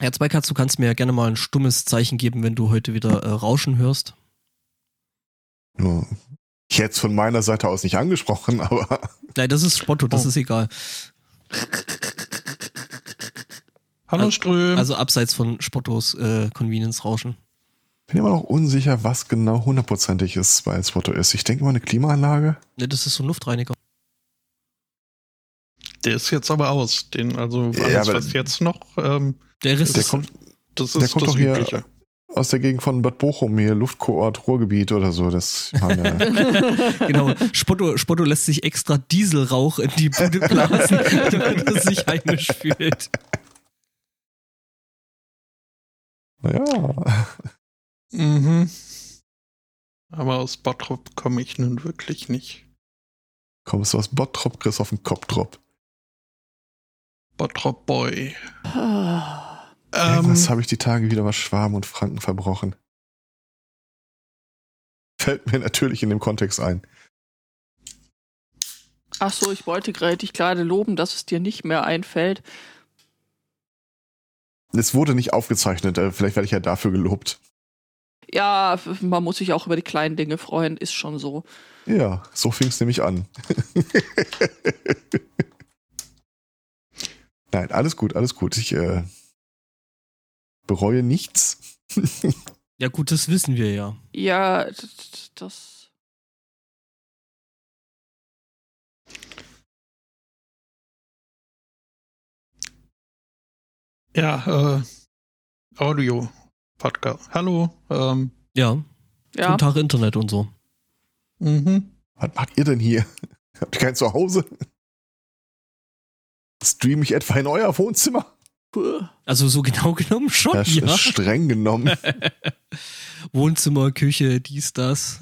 Ja, Zweikatz, du kannst mir ja gerne mal ein stummes Zeichen geben, wenn du heute wieder äh, Rauschen hörst. Nur Jetzt von meiner Seite aus nicht angesprochen, aber. Nein, das ist Spotto, das Oh. ist egal. Hallo Also- Ström. Also abseits von Spottos äh, Convenience-Rauschen. bin immer noch unsicher, was genau hundertprozentig ist bei Spotto ist. Ich denke mal eine Klimaanlage. Ne, das ist so ein Luftreiniger. Der ist jetzt aber aus. Den, also Ja, alles, was jetzt noch, ähm, Der Rest Der ist, kommt das Der ist kommt das doch hier- Übliche. aus der Gegend von Bad Bochum, hier Luftkoort Ruhrgebiet oder so. Das ja, genau. Spotto, Spotto lässt sich extra Dieselrauch in die Bude blasen, damit er sich heimisch fühlt. ja. Mhm. Aber aus Bottrop komme ich nun wirklich nicht. Kommst du aus Bottrop, kriegst auf den Kopfdrop. Bottrop Boy. Ah. Ähm, habe ich die Tage wieder was Schwaben und Franken verbrochen. Fällt mir natürlich in dem Kontext ein. Ach so, ich wollte gerade dich gerade loben, dass es dir nicht mehr einfällt. Es wurde nicht aufgezeichnet, äh, vielleicht werde ich ja dafür gelobt. Ja, man muss sich auch über die kleinen Dinge freuen, ist schon so. Ja, so fing es nämlich an. Nein, alles gut, alles gut. Ich äh, bereue nichts. Ja gut, das wissen wir ja. Ja, das. ja, äh, Audio Podcast. Hallo. Ähm, Ja, Ja, guten Tag Internet und so. mhm. Was macht ihr denn hier? Habt ihr kein Zuhause? Stream ich etwa in euer Wohnzimmer? Also so genau genommen schon, Ja, ja. streng genommen. Wohnzimmer, Küche, dies, das.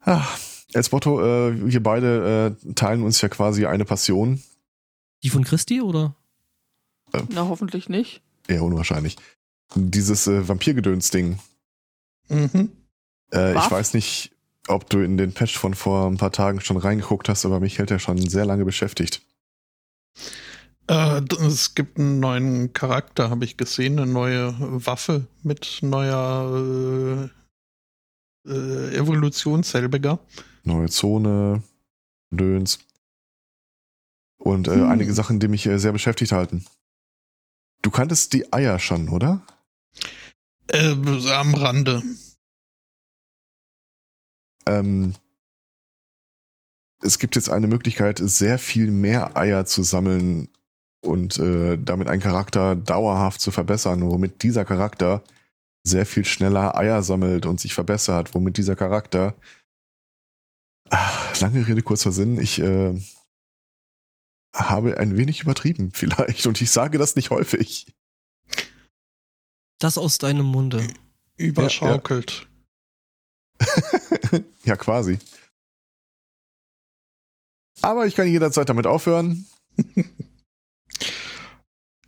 Ah, als Motto, äh, wir beide äh, teilen uns ja quasi eine Passion. Die von Christi oder? Na, hoffentlich nicht. Eher unwahrscheinlich. Dieses äh, Vampirgedöns-Ding. Mhm. Äh, ich weiß nicht, ob du in den Patch von vor ein paar Tagen schon reingeguckt hast, aber mich hält er schon sehr lange beschäftigt. Äh, es gibt einen neuen Charakter, habe ich gesehen, eine neue Waffe mit neuer äh, äh, Evolution selbiger. Neue Zone, Döns. Und äh, Hm. einige Sachen, die mich äh, sehr beschäftigt halten. Du kanntest die Eier schon, oder? Äh, am Rande. Ähm, es gibt jetzt eine Möglichkeit, sehr viel mehr Eier zu sammeln und äh, damit einen Charakter dauerhaft zu verbessern, womit dieser Charakter sehr viel schneller Eier sammelt und sich verbessert, womit dieser Charakter Ah, lange Rede, kurzer Sinn, ich äh, habe ein wenig übertrieben vielleicht und ich sage das nicht häufig. Das aus deinem Munde. Überschaukelt. ja, quasi. Aber ich kann jederzeit damit aufhören.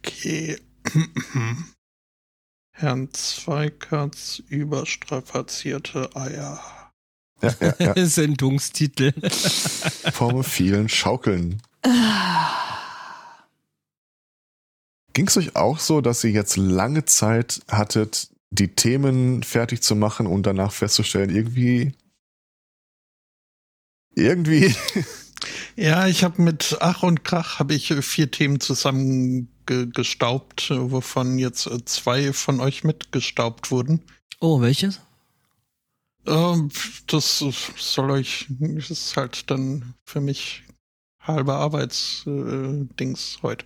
Okay. Herrn Zweikatz überstrapazierte Eier. Ja, ja, ja. Sendungstitel. Vom vielen Schaukeln. Ging es euch auch so, dass ihr jetzt lange Zeit hattet, die Themen fertig zu machen und danach festzustellen, irgendwie. Irgendwie. Ja, ich habe mit Ach und Krach habe ich äh, vier Themen zusammengestaubt, äh, wovon jetzt äh, zwei von euch mitgestaubt wurden. Oh, welches? Ähm, das soll euch, das ist halt dann für mich halber Arbeitsdings Dings heute.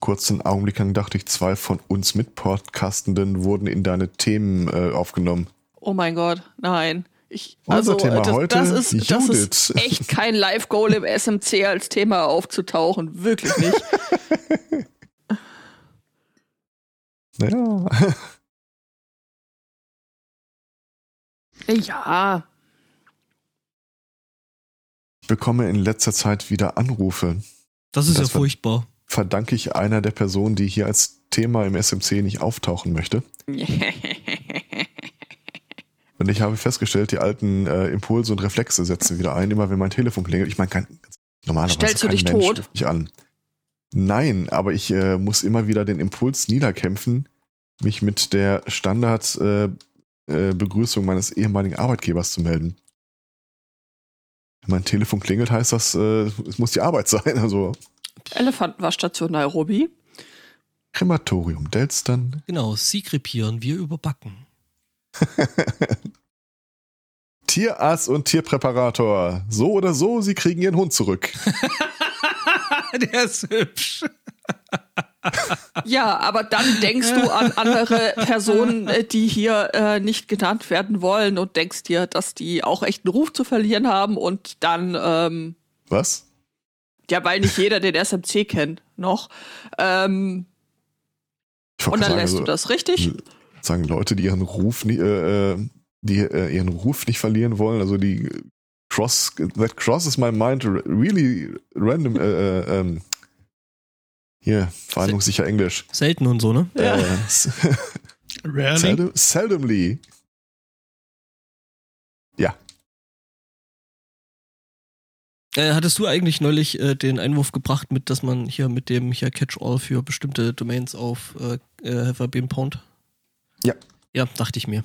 Kurzen Augenblick lang dachte ich, zwei von uns Mitpodcastenden wurden in deine Themen aufgenommen. Oh mein Gott, nein. Ich, Unser also, Thema das, heute, das, ist, das Judith. ist echt kein Live-Goal im SMC als Thema aufzutauchen. Wirklich nicht. Naja. ja, Ich bekomme in letzter Zeit wieder Anrufe. Das ist Das ja furchtbar. Verdanke ich einer der Personen, die hier als Thema im SMC nicht auftauchen möchte. Und ich habe festgestellt, die alten äh, Impulse und Reflexe setzen wieder ein, immer wenn mein Telefon klingelt. Ich meine, kein, normalerweise Stellst du kein dich Mensch tot? mich an. Nein, aber ich äh, muss immer wieder den Impuls niederkämpfen, mich mit der Standard-Begrüßung äh, äh, Begrüßung meines ehemaligen Arbeitgebers zu melden. Wenn mein Telefon klingelt, heißt das, äh, es muss die Arbeit sein. Also Elefantenwaschstation Nairobi. Krematorium Delstern. Genau, Sie krepieren, wir überbacken. Tierarzt und Tierpräparator. So oder so, sie kriegen ihren Hund zurück. Der ist hübsch. Ja, aber dann denkst du an andere Personen, äh, die hier äh, nicht genannt werden wollen und denkst dir, dass die auch echt einen Ruf zu verlieren haben und dann, ähm, Was? ja, weil nicht jeder den SMC kennt noch. Ähm, und dann sagen, lässt also, du das richtig. Sagen Leute, die ihren Ruf äh, äh, die äh, ihren Ruf nicht verlieren wollen, also die cross that crosses my mind really random äh, äh, ähm, hier, verhandlungssicher Englisch. Selten und so, ne? Ja. Äh, Rarely. seldom, seldomly. Ja. Äh, hattest du eigentlich neulich äh, den Einwurf gebracht, mit, dass man hier mit dem hier Catch-all für bestimmte Domains auf äh, äh, Have I Been Pwned? Ja. Ja, dachte ich mir.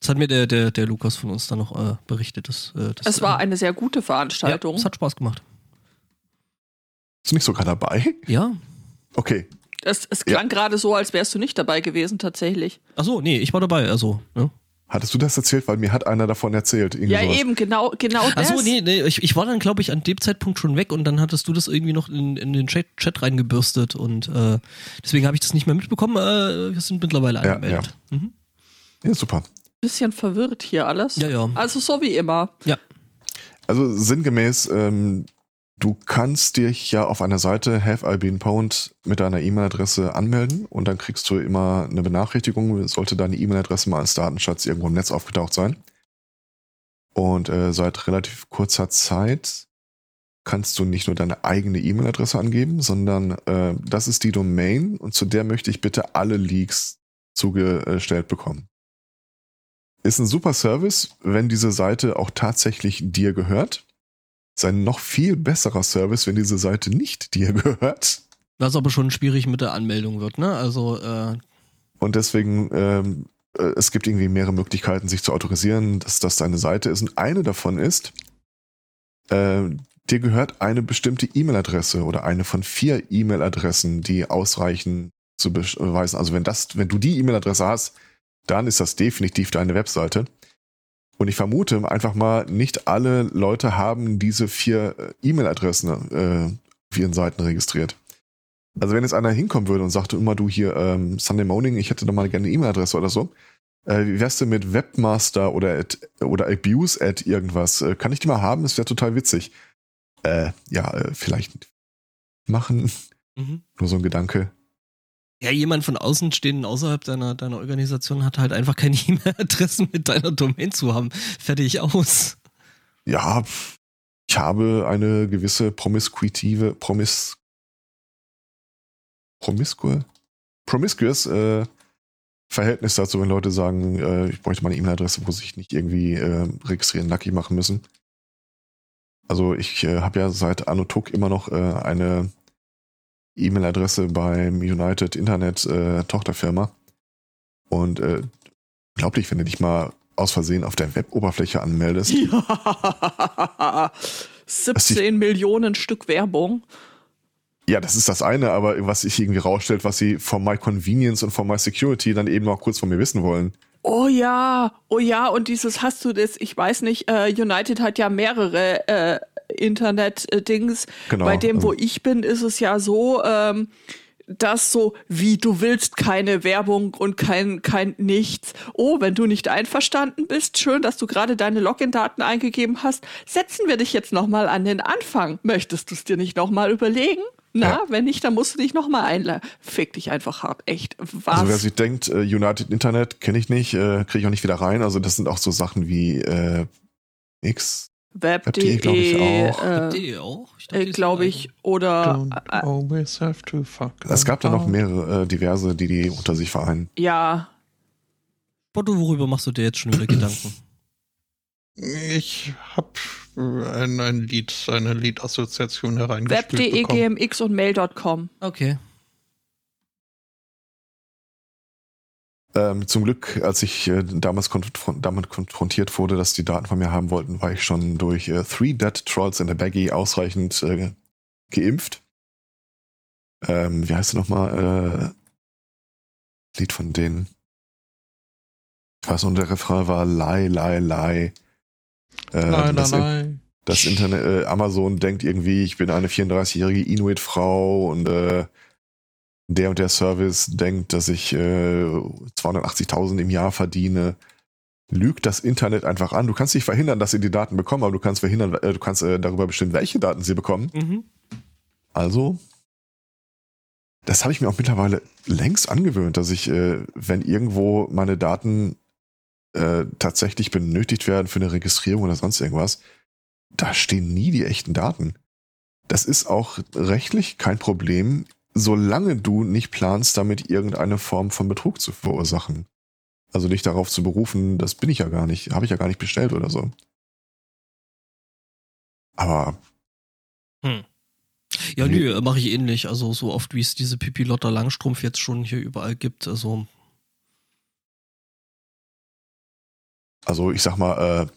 Das hat mir der, der, der Lukas von uns dann noch äh, berichtet. Dass, äh, das, Es war äh, eine sehr gute ja, Veranstaltung. es hat Spaß gemacht. Bist du nicht sogar dabei? Ja. Okay. es, es klang gerade so, als wärst du nicht dabei gewesen, tatsächlich. Achso, nee, ich war dabei, also. Ne? Hattest du das erzählt? Weil mir hat einer davon erzählt. Ja, sowas. eben, genau, genau das. Achso, nee, nee, ich, ich war dann, glaube ich, an dem Zeitpunkt schon weg und dann hattest du das irgendwie noch in, in den Chat, Chat reingebürstet und äh, deswegen habe ich das nicht mehr mitbekommen. Äh, wir sind mittlerweile Ja, angemeldet. Mhm. Ja, super. Bisschen verwirrt hier alles. Ja, ja. Also so wie immer. Also sinngemäß, ähm, du kannst dich ja auf einer Seite Have I Been Pwned mit deiner E-Mail-Adresse anmelden und dann kriegst du immer eine Benachrichtigung, sollte deine E-Mail-Adresse mal als Datenschatz irgendwo im Netz aufgetaucht sein. Und äh, seit relativ kurzer Zeit kannst du nicht nur deine eigene E-Mail-Adresse angeben, sondern äh, das ist die Domain und zu der möchte ich bitte alle Leaks zugestellt bekommen. Ist ein super Service, wenn diese Seite auch tatsächlich dir gehört. Ist ein noch viel besserer Service, wenn diese Seite nicht dir gehört. Was aber schon schwierig mit der Anmeldung wird, ne? Also, äh, Und deswegen, ähm, äh, es gibt irgendwie mehrere Möglichkeiten, sich zu autorisieren, dass das deine Seite ist. Und eine davon ist, äh, dir gehört eine bestimmte E-Mail-Adresse oder eine von vier E-Mail-Adressen, die ausreichen zu beweisen. Also wenn das, wenn du die E-Mail-Adresse hast, dann ist das definitiv deine Webseite. Und ich vermute einfach mal, nicht alle Leute haben diese vier äh, E-Mail-Adressen äh, auf ihren Seiten registriert. Also wenn jetzt einer hinkommen würde und sagte immer, du hier ähm, Sunday Morning, ich hätte da mal gerne eine E-Mail-Adresse oder so, äh, wie wär's denn mit Webmaster oder at, oder Abuse at irgendwas? Äh, kann ich die mal haben? Das wäre total witzig. Äh, ja, äh, vielleicht machen. mhm. Nur so ein Gedanke. Ja, jemand von außen stehenden außerhalb deiner, deiner Organisation hat halt einfach keine E-Mail-Adressen mit deiner Domain zu haben. Fertig aus. Ja, ich habe eine gewisse promiskuitive, promis, promiscue, promiscuous äh, Verhältnis dazu, wenn Leute sagen, äh, ich bräuchte mal eine E-Mail-Adresse, wo sich nicht irgendwie äh, registrieren, nackig machen müssen. Also ich äh, habe ja seit Anno Tuck immer noch äh, eine E-Mail-Adresse beim United Internet äh, Tochterfirma. Und äh, glaublich, wenn du dich mal aus Versehen auf der Web-Oberfläche anmeldest, Ja. 17 Millionen Stück Werbung. Ja, das ist das eine, aber was sich irgendwie rausstellt, was sie von My Convenience und von My Security dann eben noch kurz von mir wissen wollen. Oh ja, oh ja, und dieses hast du das, ich weiß nicht, äh, United hat ja mehrere äh, Internet-Dings. Genau, Bei dem, wo also- ich bin, ist es ja so, ähm, dass so, wie du willst, keine Werbung und kein, kein nichts. Oh, wenn du nicht einverstanden bist, schön, dass du gerade deine Login-Daten eingegeben hast, setzen wir dich jetzt nochmal an den Anfang. Möchtest du es dir nicht nochmal überlegen? Na, Ja. wenn nicht, dann musst du dich nochmal einladen. Fick dich einfach hart, echt. Was? Also wer sich denkt, äh, United Internet kenne ich nicht, äh, kriege ich auch nicht wieder rein. Also das sind auch so Sachen wie äh, X. Web.de, glaub ich auch. äh, Die auch? Ich dachte, die sind glaube ich, oder Don't äh, always have to fuck. Es gab da noch mehrere, äh, diverse, die die unter sich vereinen. ja, Botto, worüber machst du dir jetzt schon wieder Gedanken? Ich habe ein, ein Lied, eine Lied-Assoziation hereingespielt Web.de, gmx und mail.com. Okay. Ähm, zum Glück, als ich äh, damals konfron damit konfrontiert wurde, dass die Daten von mir haben wollten, war ich schon durch äh, Three Dead Trolls in a Baggy ausreichend äh, geimpft. Ähm, wie heißt es nochmal? Äh, Lied von denen. Ich weiß noch, der Refrain war Lie, Lie, Lie. Ähm, Nein, das, nein, nein. das Internet, äh, Amazon denkt irgendwie, ich bin eine 34-jährige Inuit-Frau und äh, der und der Service denkt, dass ich äh, 280.000 im Jahr verdiene. Lügt das Internet einfach an. Du kannst nicht verhindern, dass sie die Daten bekommen, aber du kannst verhindern, äh, du kannst äh, darüber bestimmen, welche Daten sie bekommen. Mhm. Also, das habe ich mir auch mittlerweile längst angewöhnt, dass ich, äh, wenn irgendwo meine Daten äh, tatsächlich benötigt werden für eine Registrierung oder sonst irgendwas, da stehen nie die echten Daten. Das ist auch rechtlich kein Problem, solange du nicht planst, damit irgendeine Form von Betrug zu verursachen. Also dich darauf zu berufen, das bin ich ja gar nicht, habe ich ja gar nicht bestellt oder so. Aber Ja, nö, mache ich ähnlich. Also so oft, wie es diese Pipi Lotta Langstrumpf jetzt schon hier überall gibt. Also Also ich sag mal, äh,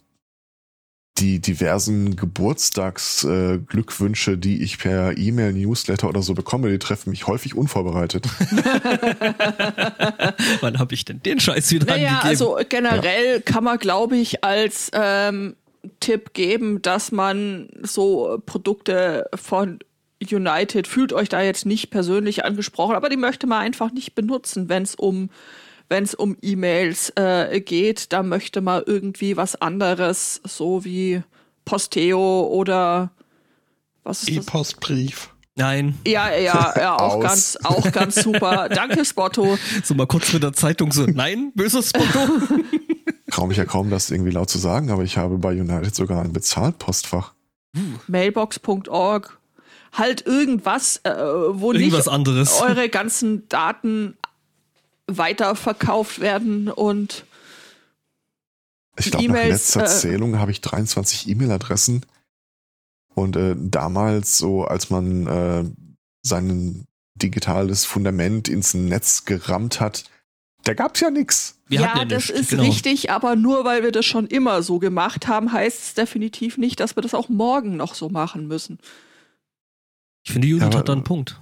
die diversen Geburtstagsglückwünsche, äh, die ich per E-Mail, Newsletter oder so bekomme, die treffen mich häufig unvorbereitet. wann habe ich denn den Scheiß wieder Naja, angegeben? also generell kann man, glaube ich, als ähm, Tipp geben, dass man so Produkte von United, fühlt euch da jetzt nicht persönlich angesprochen, aber die möchte man einfach nicht benutzen, wenn es um wenn es um E-Mails äh, geht, da möchte man irgendwie was anderes, so wie Posteo oder was ist das? E-Postbrief. Nein, Ja, ja, ja, auch Aus. ganz, auch ganz super. Danke, Spotto. so mal kurz mit der Zeitung so, nein, böses Foto. Traue mich ja kaum, das irgendwie laut zu sagen, aber ich habe bei United sogar ein Bezahlpostfach. Mailbox.org. Halt irgendwas, äh, wo nicht Irgendwas anderes. eure ganzen Daten weiterverkauft werden und Ich glaube, nach E-Mails, letzter äh, Zählung habe ich 23 E-Mail-Adressen. Und äh, damals, so als man äh, sein digitales Fundament ins Netz gerammt hat, da gab's ja nix. Wir ja, ja das nichts, ist genau. richtig, aber nur weil wir das schon immer so gemacht haben, heißt es definitiv nicht, dass wir das auch morgen noch so machen müssen. Ich finde, Unit Ja, aber- hat da einen Punkt.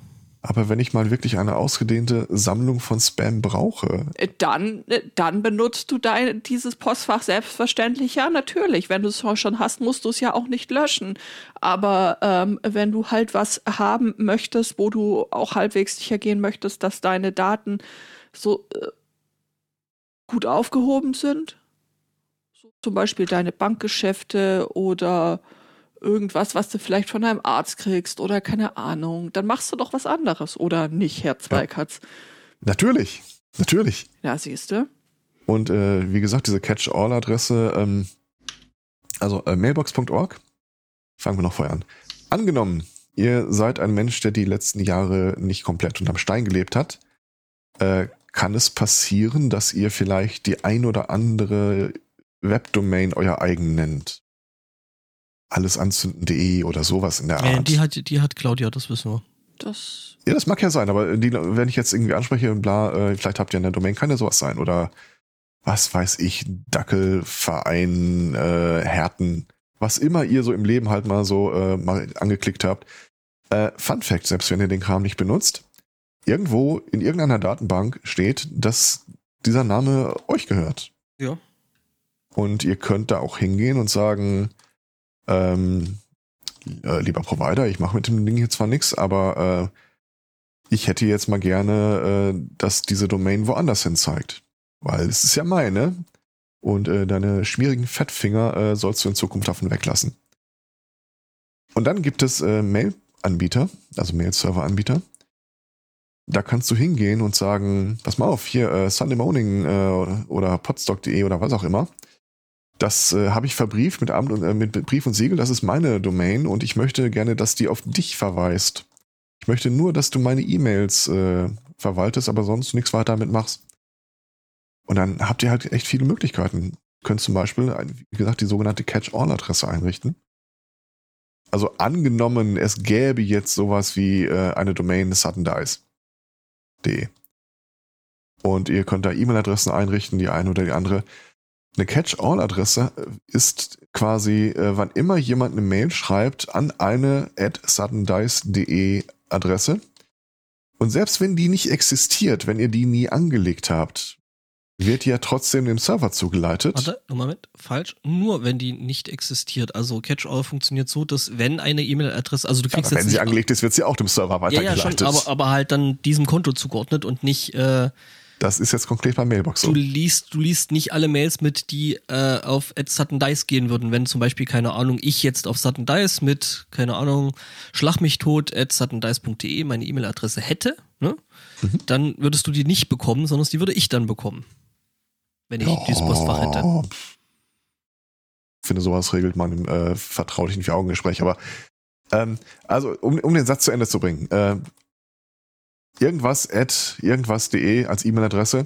Aber wenn ich mal wirklich eine ausgedehnte Sammlung von Spam brauche, Äh, Dann, äh, dann benutzt du dein, dieses Postfach selbstverständlich. Ja, natürlich. Wenn du es schon hast, musst du es ja auch nicht löschen. Aber ähm, wenn du halt was haben möchtest, wo du auch halbwegs sicher gehen möchtest, dass deine Daten so äh, gut aufgehoben sind, so zum Beispiel deine Bankgeschäfte oder irgendwas, was du vielleicht von deinem Arzt kriegst oder keine Ahnung, dann machst du doch was anderes oder nicht, Herr Zweikatz. natürlich, natürlich. Ja, siehst du. Und äh, wie gesagt, diese Catch-all-Adresse, ähm, also äh, mailbox.org, fangen wir noch vorher an. Angenommen, ihr seid ein Mensch, der die letzten Jahre nicht komplett unterm Stein gelebt hat, äh, kann es passieren, dass ihr vielleicht die ein oder andere Webdomain euer eigen nennt. Allesanzünden.de oder sowas in der Äh, Art. die, hat, die hat Claudia, das wissen wir. Das Ja, das mag ja sein, aber die, wenn ich jetzt irgendwie anspreche, bla, äh, vielleicht habt ihr eine Domain, kann ja sowas sein. Oder was weiß ich, Dackelverein, äh, Härten, was immer ihr so im Leben halt mal so äh, mal angeklickt habt. Äh, Fun Fact, selbst wenn ihr den Kram nicht benutzt, irgendwo in irgendeiner Datenbank steht, dass dieser Name euch gehört. Ja. Und ihr könnt da auch hingehen und sagen, ähm, äh, lieber Provider, ich mache mit dem Ding hier zwar nichts, aber äh, ich hätte jetzt mal gerne, äh, dass diese Domain woanders hin zeigt. Weil es ist ja meine. Und äh, deine schmierigen Fettfinger äh, sollst du in Zukunft davon weglassen. Und dann gibt es äh, Mail-Anbieter, also Mail-Server-Anbieter. Da kannst du hingehen und sagen, pass mal auf, hier äh, Sunday Morning äh, oder, oder podstock.de oder was auch immer. Das äh, habe ich verbrieft mit, Amt und, äh, mit Brief und Siegel, das ist meine Domain und ich möchte gerne, dass die auf dich verweist. Ich möchte nur, dass du meine E-Mails äh, verwaltest, aber sonst nichts weiter damit machst. Und dann habt ihr halt echt viele Möglichkeiten. könnt zum Beispiel, wie gesagt, die sogenannte Catch-all-Adresse einrichten. Also angenommen, es gäbe jetzt sowas wie äh, eine Domain suddendice.de. Und ihr könnt da E-Mail-Adressen einrichten, die eine oder die andere. Eine Catch-all-Adresse ist quasi, äh, wann immer jemand eine Mail schreibt an eine at suddendice.de Adresse. Und selbst wenn die nicht existiert, wenn ihr die nie angelegt habt, wird ja trotzdem dem Server zugeleitet. Warte, Moment, falsch. Nur wenn die nicht existiert. Also Catch-all funktioniert so, dass wenn eine E-Mail-Adresse, also du kriegst wenn jetzt sie nicht- angelegt ist, wird sie auch dem Server ja, weitergeleitet. ja, schon, aber, aber halt dann diesem Konto zugeordnet und nicht, äh, das ist jetzt konkret bei Mailbox so. du liest, du liest nicht alle Mails mit, die äh, auf at Sudden Dice gehen würden. Wenn zum Beispiel, keine Ahnung, ich jetzt auf Sudden Dice mit, keine Ahnung, schlag mich tot at suddendice.de meine E-Mail-Adresse hätte, ne? Mhm. dann würdest du die nicht bekommen, sondern die würde ich dann bekommen. Wenn ich dieses Postfach hätte. Oh, Ich finde, sowas regelt man im äh, vertraulichen Vier-Augen-Gespräch. Aber ähm, also, um, um den Satz zu Ende zu bringen, äh, irgendwas at irgendwas.de als E-Mail-Adresse.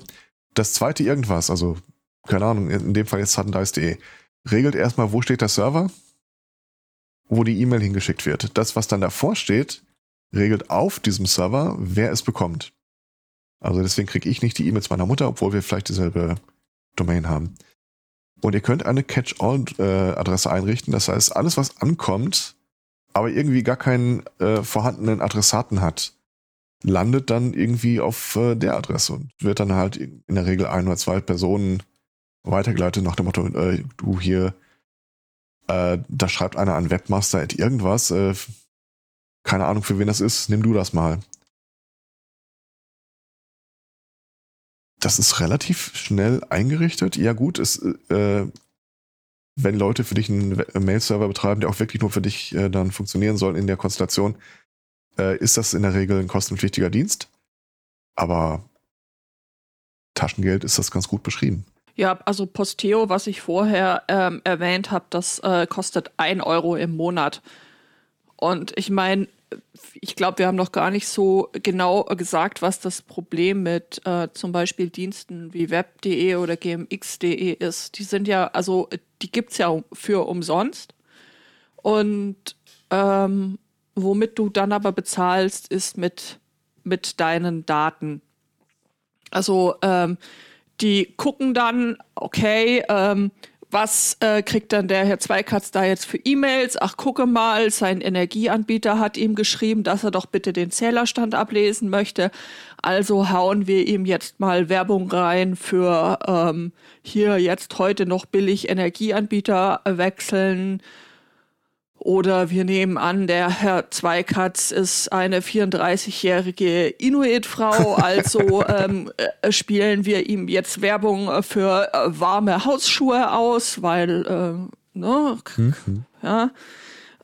Das zweite irgendwas, also keine Ahnung, in dem Fall jetzt suddendice.de, regelt erstmal, wo steht der Server, wo die E-Mail hingeschickt wird. Das, was dann davor steht, regelt auf diesem Server, wer es bekommt. Also deswegen kriege ich nicht die E-Mails meiner Mutter, obwohl wir vielleicht dieselbe Domain haben. Und ihr könnt eine Catch-all-Adresse einrichten. Das heißt, alles, was ankommt, aber irgendwie gar keinen äh, vorhandenen Adressaten hat, landet dann irgendwie auf äh, der Adresse und wird dann halt in der Regel ein oder zwei Personen weitergeleitet nach dem Motto, äh, du hier, äh, da schreibt einer an Webmaster at irgendwas, äh, keine Ahnung für wen das ist, nimm du das mal. Das ist relativ schnell eingerichtet. Ja gut, es, äh, wenn Leute für dich einen Mail-Server betreiben, der auch wirklich nur für dich äh, dann funktionieren soll in der Konstellation, äh, ist das in der Regel ein kostenpflichtiger Dienst. Aber Taschengeld ist das ganz gut beschrieben. Ja, also Posteo, was ich vorher ähm, erwähnt habe, das äh, kostet ein Euro im Monat. Und ich meine, ich glaube, wir haben noch gar nicht so genau gesagt, was das Problem mit äh, zum Beispiel Diensten wie web.de oder gmx.de ist. Die sind ja, also die gibt's ja um- für umsonst. Und ähm, womit du dann aber bezahlst, ist mit, mit deinen Daten. Also ähm, die gucken dann, okay, ähm, was äh, kriegt dann der Herr Zweikatz da jetzt für E-Mails? Ach, gucke mal, sein Energieanbieter hat ihm geschrieben, dass er doch bitte den Zählerstand ablesen möchte. Also hauen wir ihm jetzt mal Werbung rein für ähm, hier jetzt heute noch billig Energieanbieter wechseln. Oder wir nehmen an, der Herr Zweikatz ist eine 34-jährige Inuit-Frau, also ähm, äh, spielen wir ihm jetzt Werbung äh, für äh, warme Hausschuhe aus, weil, äh, ne, k- ja,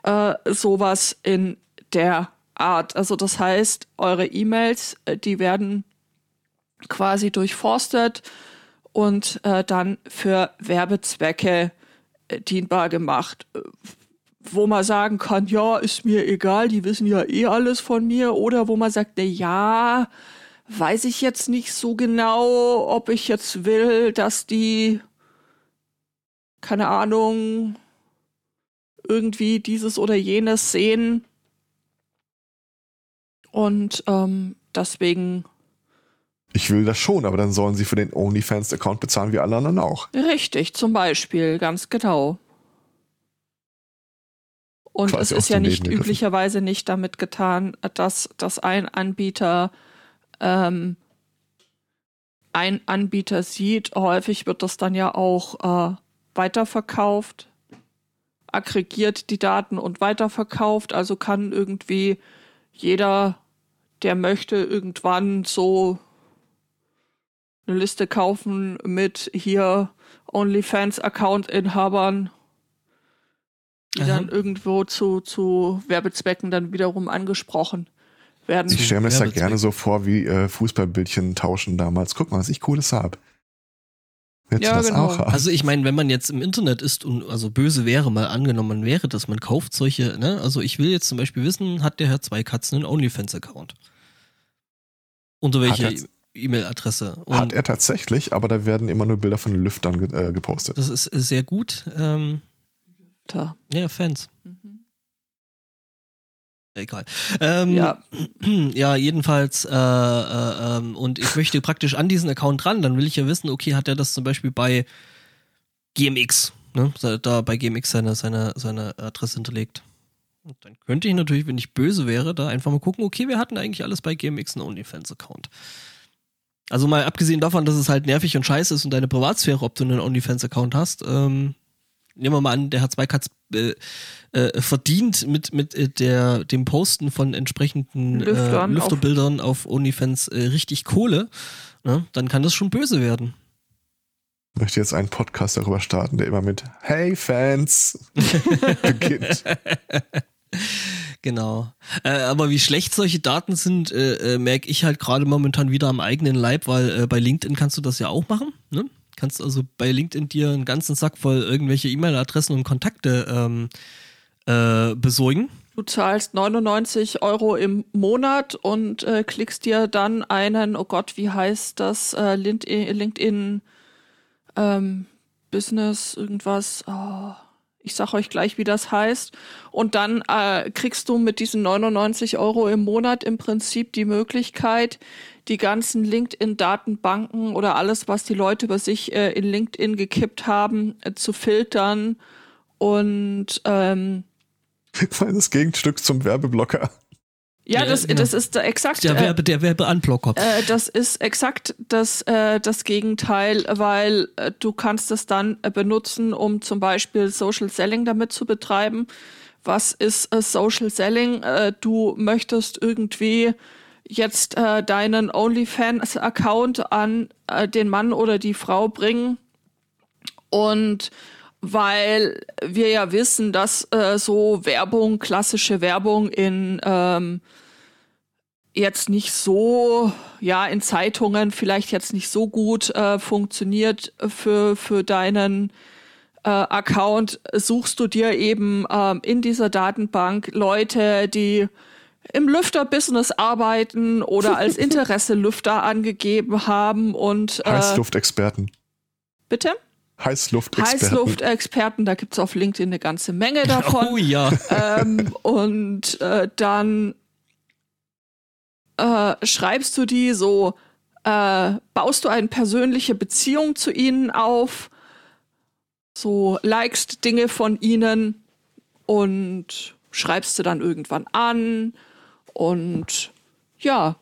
äh, sowas in der Art. Also das heißt, eure E-Mails, äh, die werden quasi durchforstet und dann für Werbezwecke dienbar gemacht wo man sagen kann, ja, ist mir egal, die wissen ja eh alles von mir, oder wo man sagt, na ja, weiß ich jetzt nicht so genau, ob ich jetzt will, dass die, keine Ahnung, irgendwie dieses oder jenes sehen. Und ähm, deswegen Ich will das schon, aber dann sollen sie für den OnlyFans-Account bezahlen wie alle anderen auch. richtig, zum Beispiel, ganz genau. Und Quasi es ist ja nicht Leben üblicherweise nicht damit getan, dass, dass ein Anbieter ähm, ein Anbieter sieht. Häufig wird das dann ja auch äh, weiterverkauft, aggregiert die Daten und weiterverkauft. Also kann irgendwie jeder, der möchte, irgendwann so eine Liste kaufen mit hier OnlyFans-Account-Inhabern, die Aha. dann irgendwo zu, zu Werbezwecken dann wiederum angesprochen werden. Ich stelle mir das ja gerne so vor, wie äh, Fußballbildchen tauschen damals. Guck mal, was ich cooles habe. Willst Ja, genau. Also ich meine, wenn man jetzt im Internet ist und also böse wäre, mal angenommen wäre, dass man kauft solche, ne? Also ich will jetzt zum Beispiel wissen, hat der Herr Zweikatzen einen OnlyFans-Account? Unter welche, Hat er- E-Mail-Adresse. Hat er tatsächlich, aber da werden immer nur Bilder von Lüftern ge äh, gepostet. Das ist sehr gut. Ähm, Da. ja, Fans. Mhm. Egal. Ähm, Ja. ja, jedenfalls, äh, äh, ähm, und ich möchte praktisch an diesen Account ran, dann will ich ja wissen, okay, hat er das zum Beispiel bei GMX, ne? Da bei GMX seine, seine, seine Adresse hinterlegt. Und dann könnte ich natürlich, wenn ich böse wäre, da einfach mal gucken, okay, wir hatten eigentlich alles bei GMX einen OnlyFans-Account. Also mal abgesehen davon, dass es halt nervig und scheiße ist und deine Privatsphäre, ob du einen OnlyFans-Account hast, ähm, nehmen wir mal an, der hat zwei Katz äh, äh, verdient mit, mit äh, der, dem Posten von entsprechenden äh, Lüftern Lüfterbildern auf OnlyFans äh, richtig Kohle, ne? dann kann das schon böse werden. Ich möchte jetzt einen Podcast darüber starten, der immer mit Hey Fans beginnt. Genau. Äh, aber wie schlecht solche Daten sind, äh, äh, merke ich halt gerade momentan wieder am eigenen Leib, weil äh, bei LinkedIn kannst du das ja auch machen. Ne? Kannst also bei LinkedIn dir einen ganzen Sack voll irgendwelche E-Mail-Adressen und Kontakte ähm, äh, besorgen. Du zahlst 99 Euro im Monat und äh, klickst dir dann einen, oh Gott, wie heißt das, äh, LinkedIn, LinkedIn ähm, Business, irgendwas. Oh, ich sag euch gleich, wie das heißt. Und dann äh, kriegst du mit diesen 99 Euro im Monat im Prinzip die Möglichkeit, die ganzen LinkedIn-Datenbanken oder alles, was die Leute über sich äh, in LinkedIn gekippt haben, äh, zu filtern und ähm, Das Gegenstück zum Werbeblocker. Ja, das, das ist exakt. Der äh, Werbe, der Werbeanblocker. äh, das ist exakt das, äh, das Gegenteil, weil äh, du kannst es dann äh, benutzen, um zum Beispiel Social Selling damit zu betreiben. Was ist äh, Social Selling? Äh, du möchtest irgendwie jetzt äh, deinen OnlyFans-Account an äh, den Mann oder die Frau bringen. Und weil wir ja wissen, dass äh, so Werbung, klassische Werbung in ähm, jetzt nicht so, ja, in Zeitungen vielleicht jetzt nicht so gut äh, funktioniert für, für deinen äh, Account, suchst du dir eben ähm, in dieser Datenbank Leute, die im Lüfterbusiness arbeiten oder als Interesse Lüfter angegeben haben und äh, Heißluftexperten. bitte? Heißluftexperten. Heißluftexperten, da gibt's auf LinkedIn eine ganze Menge davon. Oh ja. ähm, und äh, dann äh, schreibst du die so, äh, baust du eine persönliche Beziehung zu ihnen auf, so likest Dinge von ihnen und schreibst du dann irgendwann an und ja,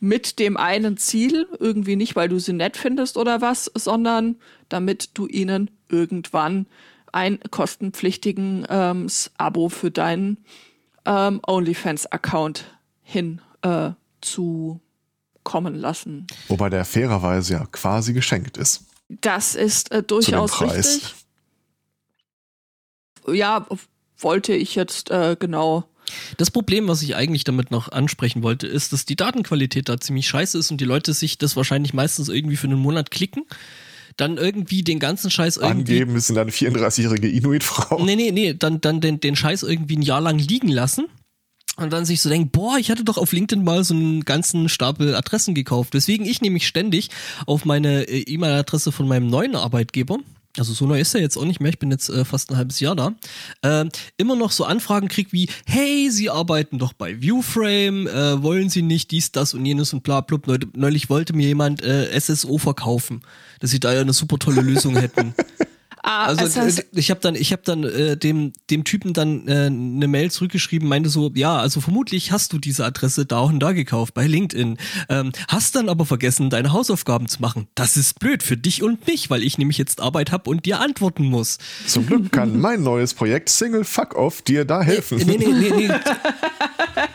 mit dem einen Ziel, irgendwie nicht, weil du sie nett findest oder was, sondern damit du ihnen irgendwann ein kostenpflichtigen ähm, Abo für deinen ähm, OnlyFans-Account hin äh, zu kommen lassen. Wobei der fairerweise ja quasi geschenkt ist. Das ist äh, durchaus richtig. Ja, wollte ich jetzt äh, genau. Das Problem, was ich eigentlich damit noch ansprechen wollte, ist, dass die Datenqualität da ziemlich scheiße ist und die Leute sich das wahrscheinlich meistens irgendwie für einen Monat klicken, dann irgendwie den ganzen Scheiß irgendwie Angeben ist eine 34-jährige Inuit-Frau. Nee, nee, nee, dann, dann den, den Scheiß irgendwie ein Jahr lang liegen lassen. Und dann sich so denken, boah, ich hatte doch auf LinkedIn mal so einen ganzen Stapel Adressen gekauft. Weswegen ich nämlich ständig auf meine äh, E-Mail-Adresse von meinem neuen Arbeitgeber, also so neu ist er jetzt auch nicht mehr, ich bin jetzt äh, fast ein halbes Jahr da, äh, immer noch so Anfragen krieg wie, hey, Sie arbeiten doch bei Viewframe, äh, wollen Sie nicht dies, das und jenes und bla blub. Neu- Neulich wollte mir jemand äh, SSO verkaufen, dass sie da ja eine super tolle Lösung hätten. Ah, Also es heißt, äh, ich habe dann, ich habe dann äh, dem dem Typen dann äh, eine Mail zurückgeschrieben, meinte so, ja, also vermutlich hast du diese Adresse da und da gekauft bei LinkedIn, ähm, hast dann aber vergessen, deine Hausaufgaben zu machen. Das ist blöd für dich und mich, weil ich nämlich jetzt Arbeit habe und dir antworten muss. Zum Glück kann mein neues Projekt Single Fuck Off dir da helfen. Nee, nee, nee, nee.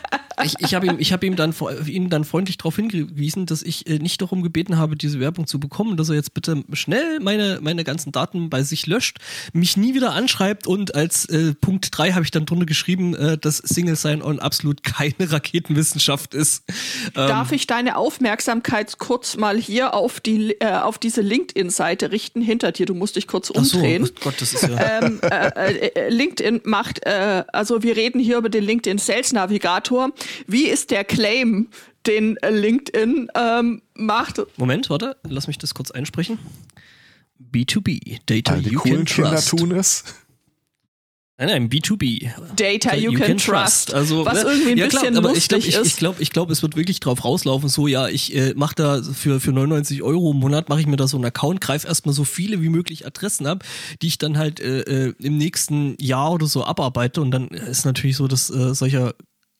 Ich, ich habe ihm, ich hab ihm dann, ihn dann freundlich darauf hingewiesen, dass ich äh, nicht darum gebeten habe, diese Werbung zu bekommen, dass er jetzt bitte schnell meine, meine ganzen Daten bei sich löscht, mich nie wieder anschreibt und als äh, Punkt drei habe ich dann drunter geschrieben, äh, dass Single Sign-On absolut keine Raketenwissenschaft ist. Ähm, Darf ich deine Aufmerksamkeit kurz mal hier auf die äh, auf diese LinkedIn-Seite richten hinter dir? Du musst dich kurz ach so, umdrehen. oh Gott, das ist ja. ähm, äh, LinkedIn macht, also wir reden hier über den LinkedIn Sales Navigator. Wie ist der Claim, den LinkedIn ähm, macht. Moment, warte, lass mich das kurz einsprechen. B2B, Data die you coolen can Kinder trust. tun es. Nein, nein, B2B. Data you, can, trust. Also, was ne? irgendwie ein ja, klar, bisschen aber lustig ich glaube, ich, ist. ich glaube, ich glaube, es wird wirklich drauf rauslaufen, so, ja, ich äh, mache da für, für 99 Euro im Monat, mache ich mir da so einen Account, greife erstmal so viele wie möglich Adressen ab, die ich dann halt äh, äh, im nächsten Jahr oder so abarbeite und dann ist natürlich so, dass äh, solcher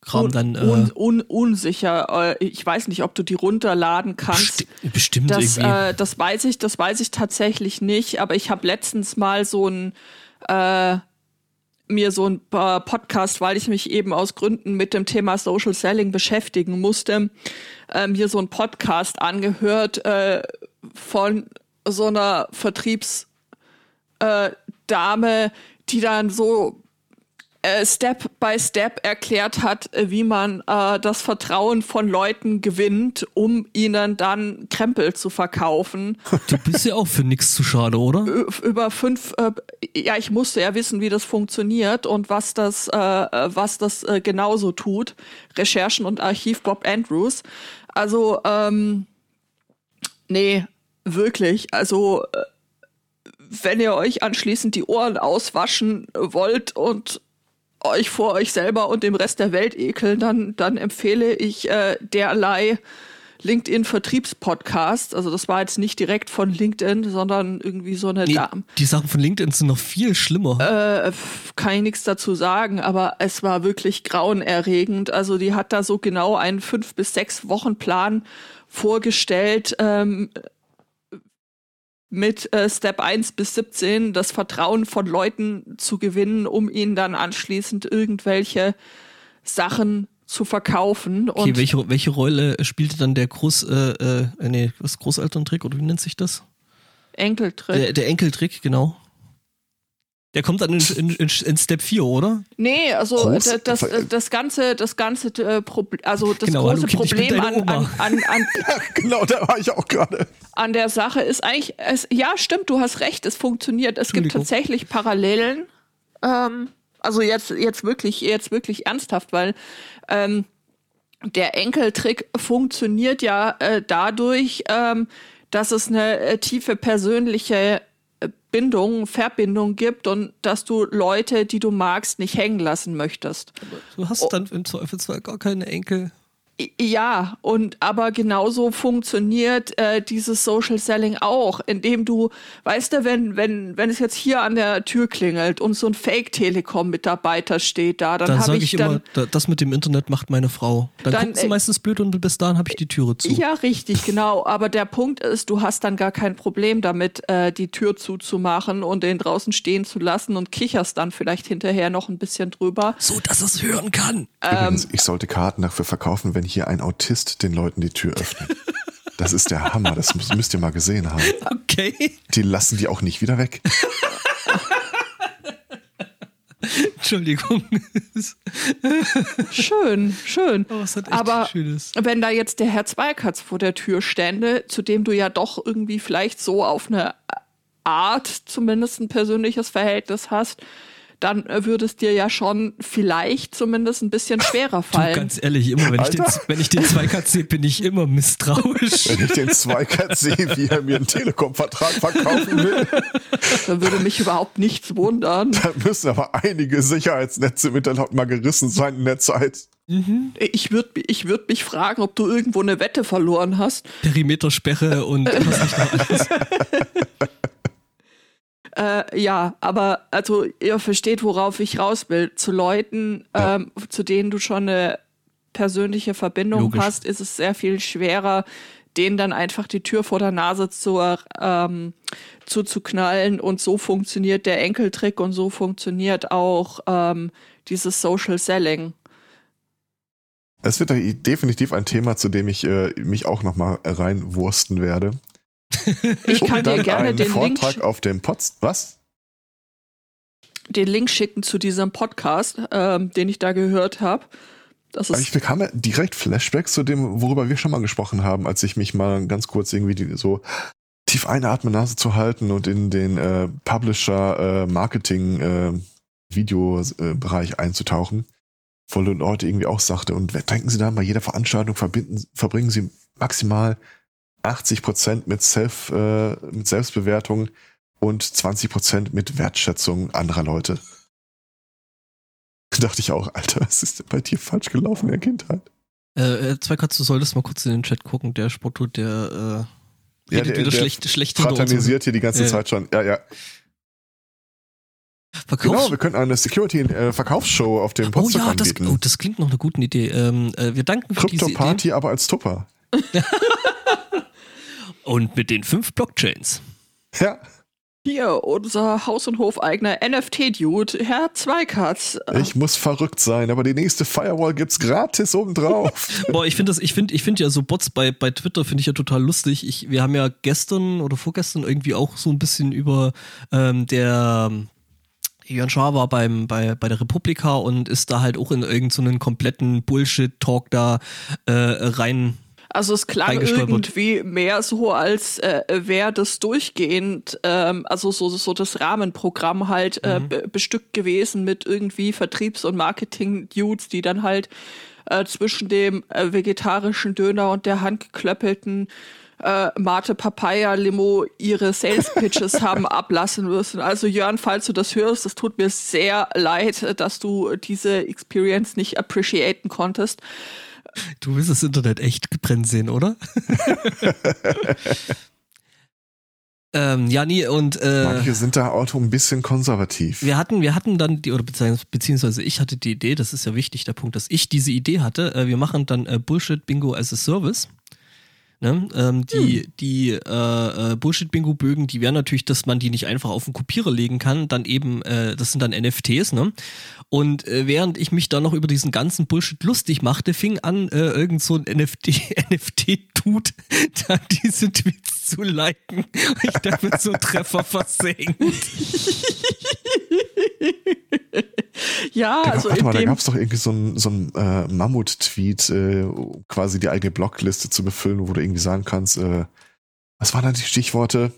Kram dann äh, un, un, unsicher. Äh, Ich weiß nicht, ob du die runterladen kannst. besti bestimmt Das, irgendwie. äh, das weiß ich, das weiß ich tatsächlich nicht, aber ich habe letztens mal so ein äh, mir so ein Podcast, weil ich mich eben aus Gründen mit dem Thema Social Selling beschäftigen musste, äh, mir so ein Podcast angehört äh, von so einer Vertriebsdame, Dame, die dann so äh, Step by Step erklärt hat, äh, wie man äh, das Vertrauen von Leuten gewinnt, um ihnen dann Krempel zu verkaufen. du bist ja auch für nichts zu schade, oder? Über fünf, äh, ja, ich musste ja wissen, wie das funktioniert und was das, äh, was das genauso tut. Recherchen und Archiv Bob Andrews. Also, ähm, nee, wirklich. Also, wenn ihr euch anschließend die Ohren auswaschen wollt und euch vor euch selber und dem Rest der Welt ekeln, dann, dann empfehle ich äh, derlei LinkedIn-Vertriebspodcast. Also das war jetzt nicht direkt von LinkedIn, sondern irgendwie so eine Nee, Dame. die Sachen von LinkedIn sind noch viel schlimmer. Äh, kann ich nichts dazu sagen, aber es war wirklich grauenerregend. Also die hat da so genau einen fünf bis sechs Wochen Plan vorgestellt ähm, mit äh, Step 1 bis 17 das Vertrauen von Leuten zu gewinnen, um ihnen dann anschließend irgendwelche Sachen zu verkaufen. Okay, Und welche, welche Rolle spielte dann der Groß, äh, äh, nee, was Großelterntrick oder wie nennt sich das? Enkeltrick. Der, der Enkeltrick, genau. Der kommt dann in, in, in, in Step 4, oder? Nee, also Groß- das, das ganze, das ganze äh, Problem, also das Genau, große Kind, Problem an, an, an, an, Ja, genau, da war ich auch gerade. an der Sache ist eigentlich, es, ja, stimmt, du hast recht, es funktioniert. Es gibt tatsächlich Parallelen. Ähm, also jetzt, jetzt wirklich, jetzt wirklich ernsthaft, weil ähm, der Enkeltrick funktioniert ja äh, dadurch, ähm, dass es eine äh, tiefe persönliche Bindung, Verbindung gibt und dass du Leute, die du magst, nicht hängen lassen möchtest. Du hast dann im Zweifelsfall gar keine Enkel. Ja, und aber genauso funktioniert äh, dieses Social Selling auch, indem du, weißt du, wenn wenn wenn es jetzt hier an der Tür klingelt und so ein Fake Telekom Mitarbeiter steht da, dann, Dann habe sage ich, ich, dann immer, da- das mit dem Internet macht meine Frau. Dann, Dann, guckt sie äh, meistens blöd und bis dahin habe ich die Türe zu. ja richtig genau, aber der Punkt ist, du hast dann gar kein Problem damit, äh, die Tür zuzumachen und den draußen stehen zu lassen und kicherst dann vielleicht hinterher noch ein bisschen drüber. So, dass es hören kann. Übrigens, ich sollte Karten dafür verkaufen, wenn hier ein Autist den Leuten die Tür öffnet. Das ist der Hammer, das müsst, ihr mal gesehen haben. Okay. Die lassen die auch nicht wieder weg. Entschuldigung. Schön, schön. Oh, es hat echt Aber Schönes. wenn da jetzt der Herr Zweikatz vor der Tür stände, zu dem du ja doch irgendwie vielleicht so auf eine Art zumindest ein persönliches Verhältnis hast, dann äh, würde es dir ja schon vielleicht zumindest ein bisschen schwerer Du, fallen. ganz ehrlich, immer wenn ich, den, Alter. wenn ich den Zweikatz sehe, bin ich immer misstrauisch. Wenn ich den Zweikatz sehe, wie er mir einen Telekom-Vertrag verkaufen will, Da würde mich überhaupt nichts wundern. dann müssen aber einige Sicherheitsnetze im Internet mal gerissen sein in der Zeit. Ich würde ich würd mich fragen, ob du irgendwo eine Wette verloren hast. Perimetersperre und was nicht alles. Äh, ja, aber also ihr versteht, worauf ich raus will. Zu Leuten, Ja. ähm, zu denen du schon eine persönliche Verbindung Logisch. hast, ist es sehr viel schwerer, denen dann einfach die Tür vor der Nase zu, ähm, zuzuknallen. Und so funktioniert der Enkeltrick und so funktioniert auch ähm, dieses Social Selling. Es wird definitiv ein Thema, zu dem ich äh, mich auch noch mal reinwursten werde. Ich kann dir gerne einen den Link, Vortrag auf dem Pots... Was? den Link schicken zu diesem Podcast, ähm, den ich da gehört habe. Das Aber ist ich bekam ja direkt Flashbacks zu dem, worüber wir schon mal gesprochen haben, als ich mich mal ganz kurz irgendwie die, so tief einatmen, Nase zu halten und in den äh, Publisher äh, äh, Videobereich einzutauchen. wo Leute irgendwie auch sagte, und denken Sie dann bei jeder Veranstaltung verbinden, verbringen Sie maximal 80 Prozent mit Self, äh, mit Selbstbewertung und 20 Prozent mit Wertschätzung anderer Leute. Da dachte ich auch, Alter, was ist denn bei dir falsch gelaufen in der Kindheit? Äh, äh Zweikatz, du solltest mal kurz in den Chat gucken. Der Spotto, der äh, Ja, der- wieder der schlecht, schlecht hier die ganze Ja. Zeit schon. Ja, ja. Verkaufs Genau, wir könnten eine Security-Verkaufsshow auf dem oh Potsdam ja, das, anbieten. oh, das klingt noch eine gute Idee. Ähm, äh, wir danken für diese Idee. Krypto-Party, aber als Tupper. Und mit den fünf Blockchains. Ja, Hier, unser Haus- und Hofeigner NFT-Dude, Herr Zweikatz. ich muss verrückt sein, aber die nächste Firewall gibt's gratis obendrauf. Boah, ich finde das, ich finde, ich finde ja so Bots bei, bei Twitter finde ich ja total lustig. Ich, wir haben ja gestern oder vorgestern irgendwie auch so ein bisschen über ähm, der Jörn Schaar war beim, bei, bei der Republika und ist da halt auch in irgendeinen so kompletten Bullshit-Talk da äh, rein. Also es klang irgendwie mehr so, als äh, wäre das durchgehend, ähm, also so, so das Rahmenprogramm halt äh, Mhm. be- bestückt gewesen mit irgendwie Vertriebs- und Marketing-Dudes, die dann halt äh, zwischen dem äh, vegetarischen Döner und der handgeklöppelten äh, Mate Papaya Limo ihre Sales Pitches haben ablassen müssen. Also Jörn, falls du das hörst, es tut mir sehr leid, dass du diese Experience nicht appreciaten konntest. Du willst das Internet echt gebrennt sehen, oder? ähm, ja, nee, und äh, Manche sind da auch ein bisschen konservativ. Wir hatten, wir hatten dann die, oder beziehungsweise- beziehungsweise ich hatte die Idee, das ist ja wichtig, der Punkt, dass ich diese Idee hatte. Äh, wir machen dann äh, Bullshit-Bingo as a Service. Ne? Ähm, die die äh, äh, Bullshit-Bingo-Bögen, die wären natürlich, dass man die nicht einfach auf den Kopierer legen kann, dann eben, äh, das sind dann NFTs, ne? Und äh, während ich mich da noch über diesen ganzen Bullshit lustig machte, fing an, äh, irgend so ein NFT, NFT-Tut, da diese Tweets zu liken. Ich damit so Treffer versenkt. Ja, Da, also warte mal, da gab es doch irgendwie so ein, so ein äh, Mammut-Tweet, äh, quasi die eigene Blockliste zu befüllen, wo du irgendwie sagen kannst, äh, was waren da die Stichworte?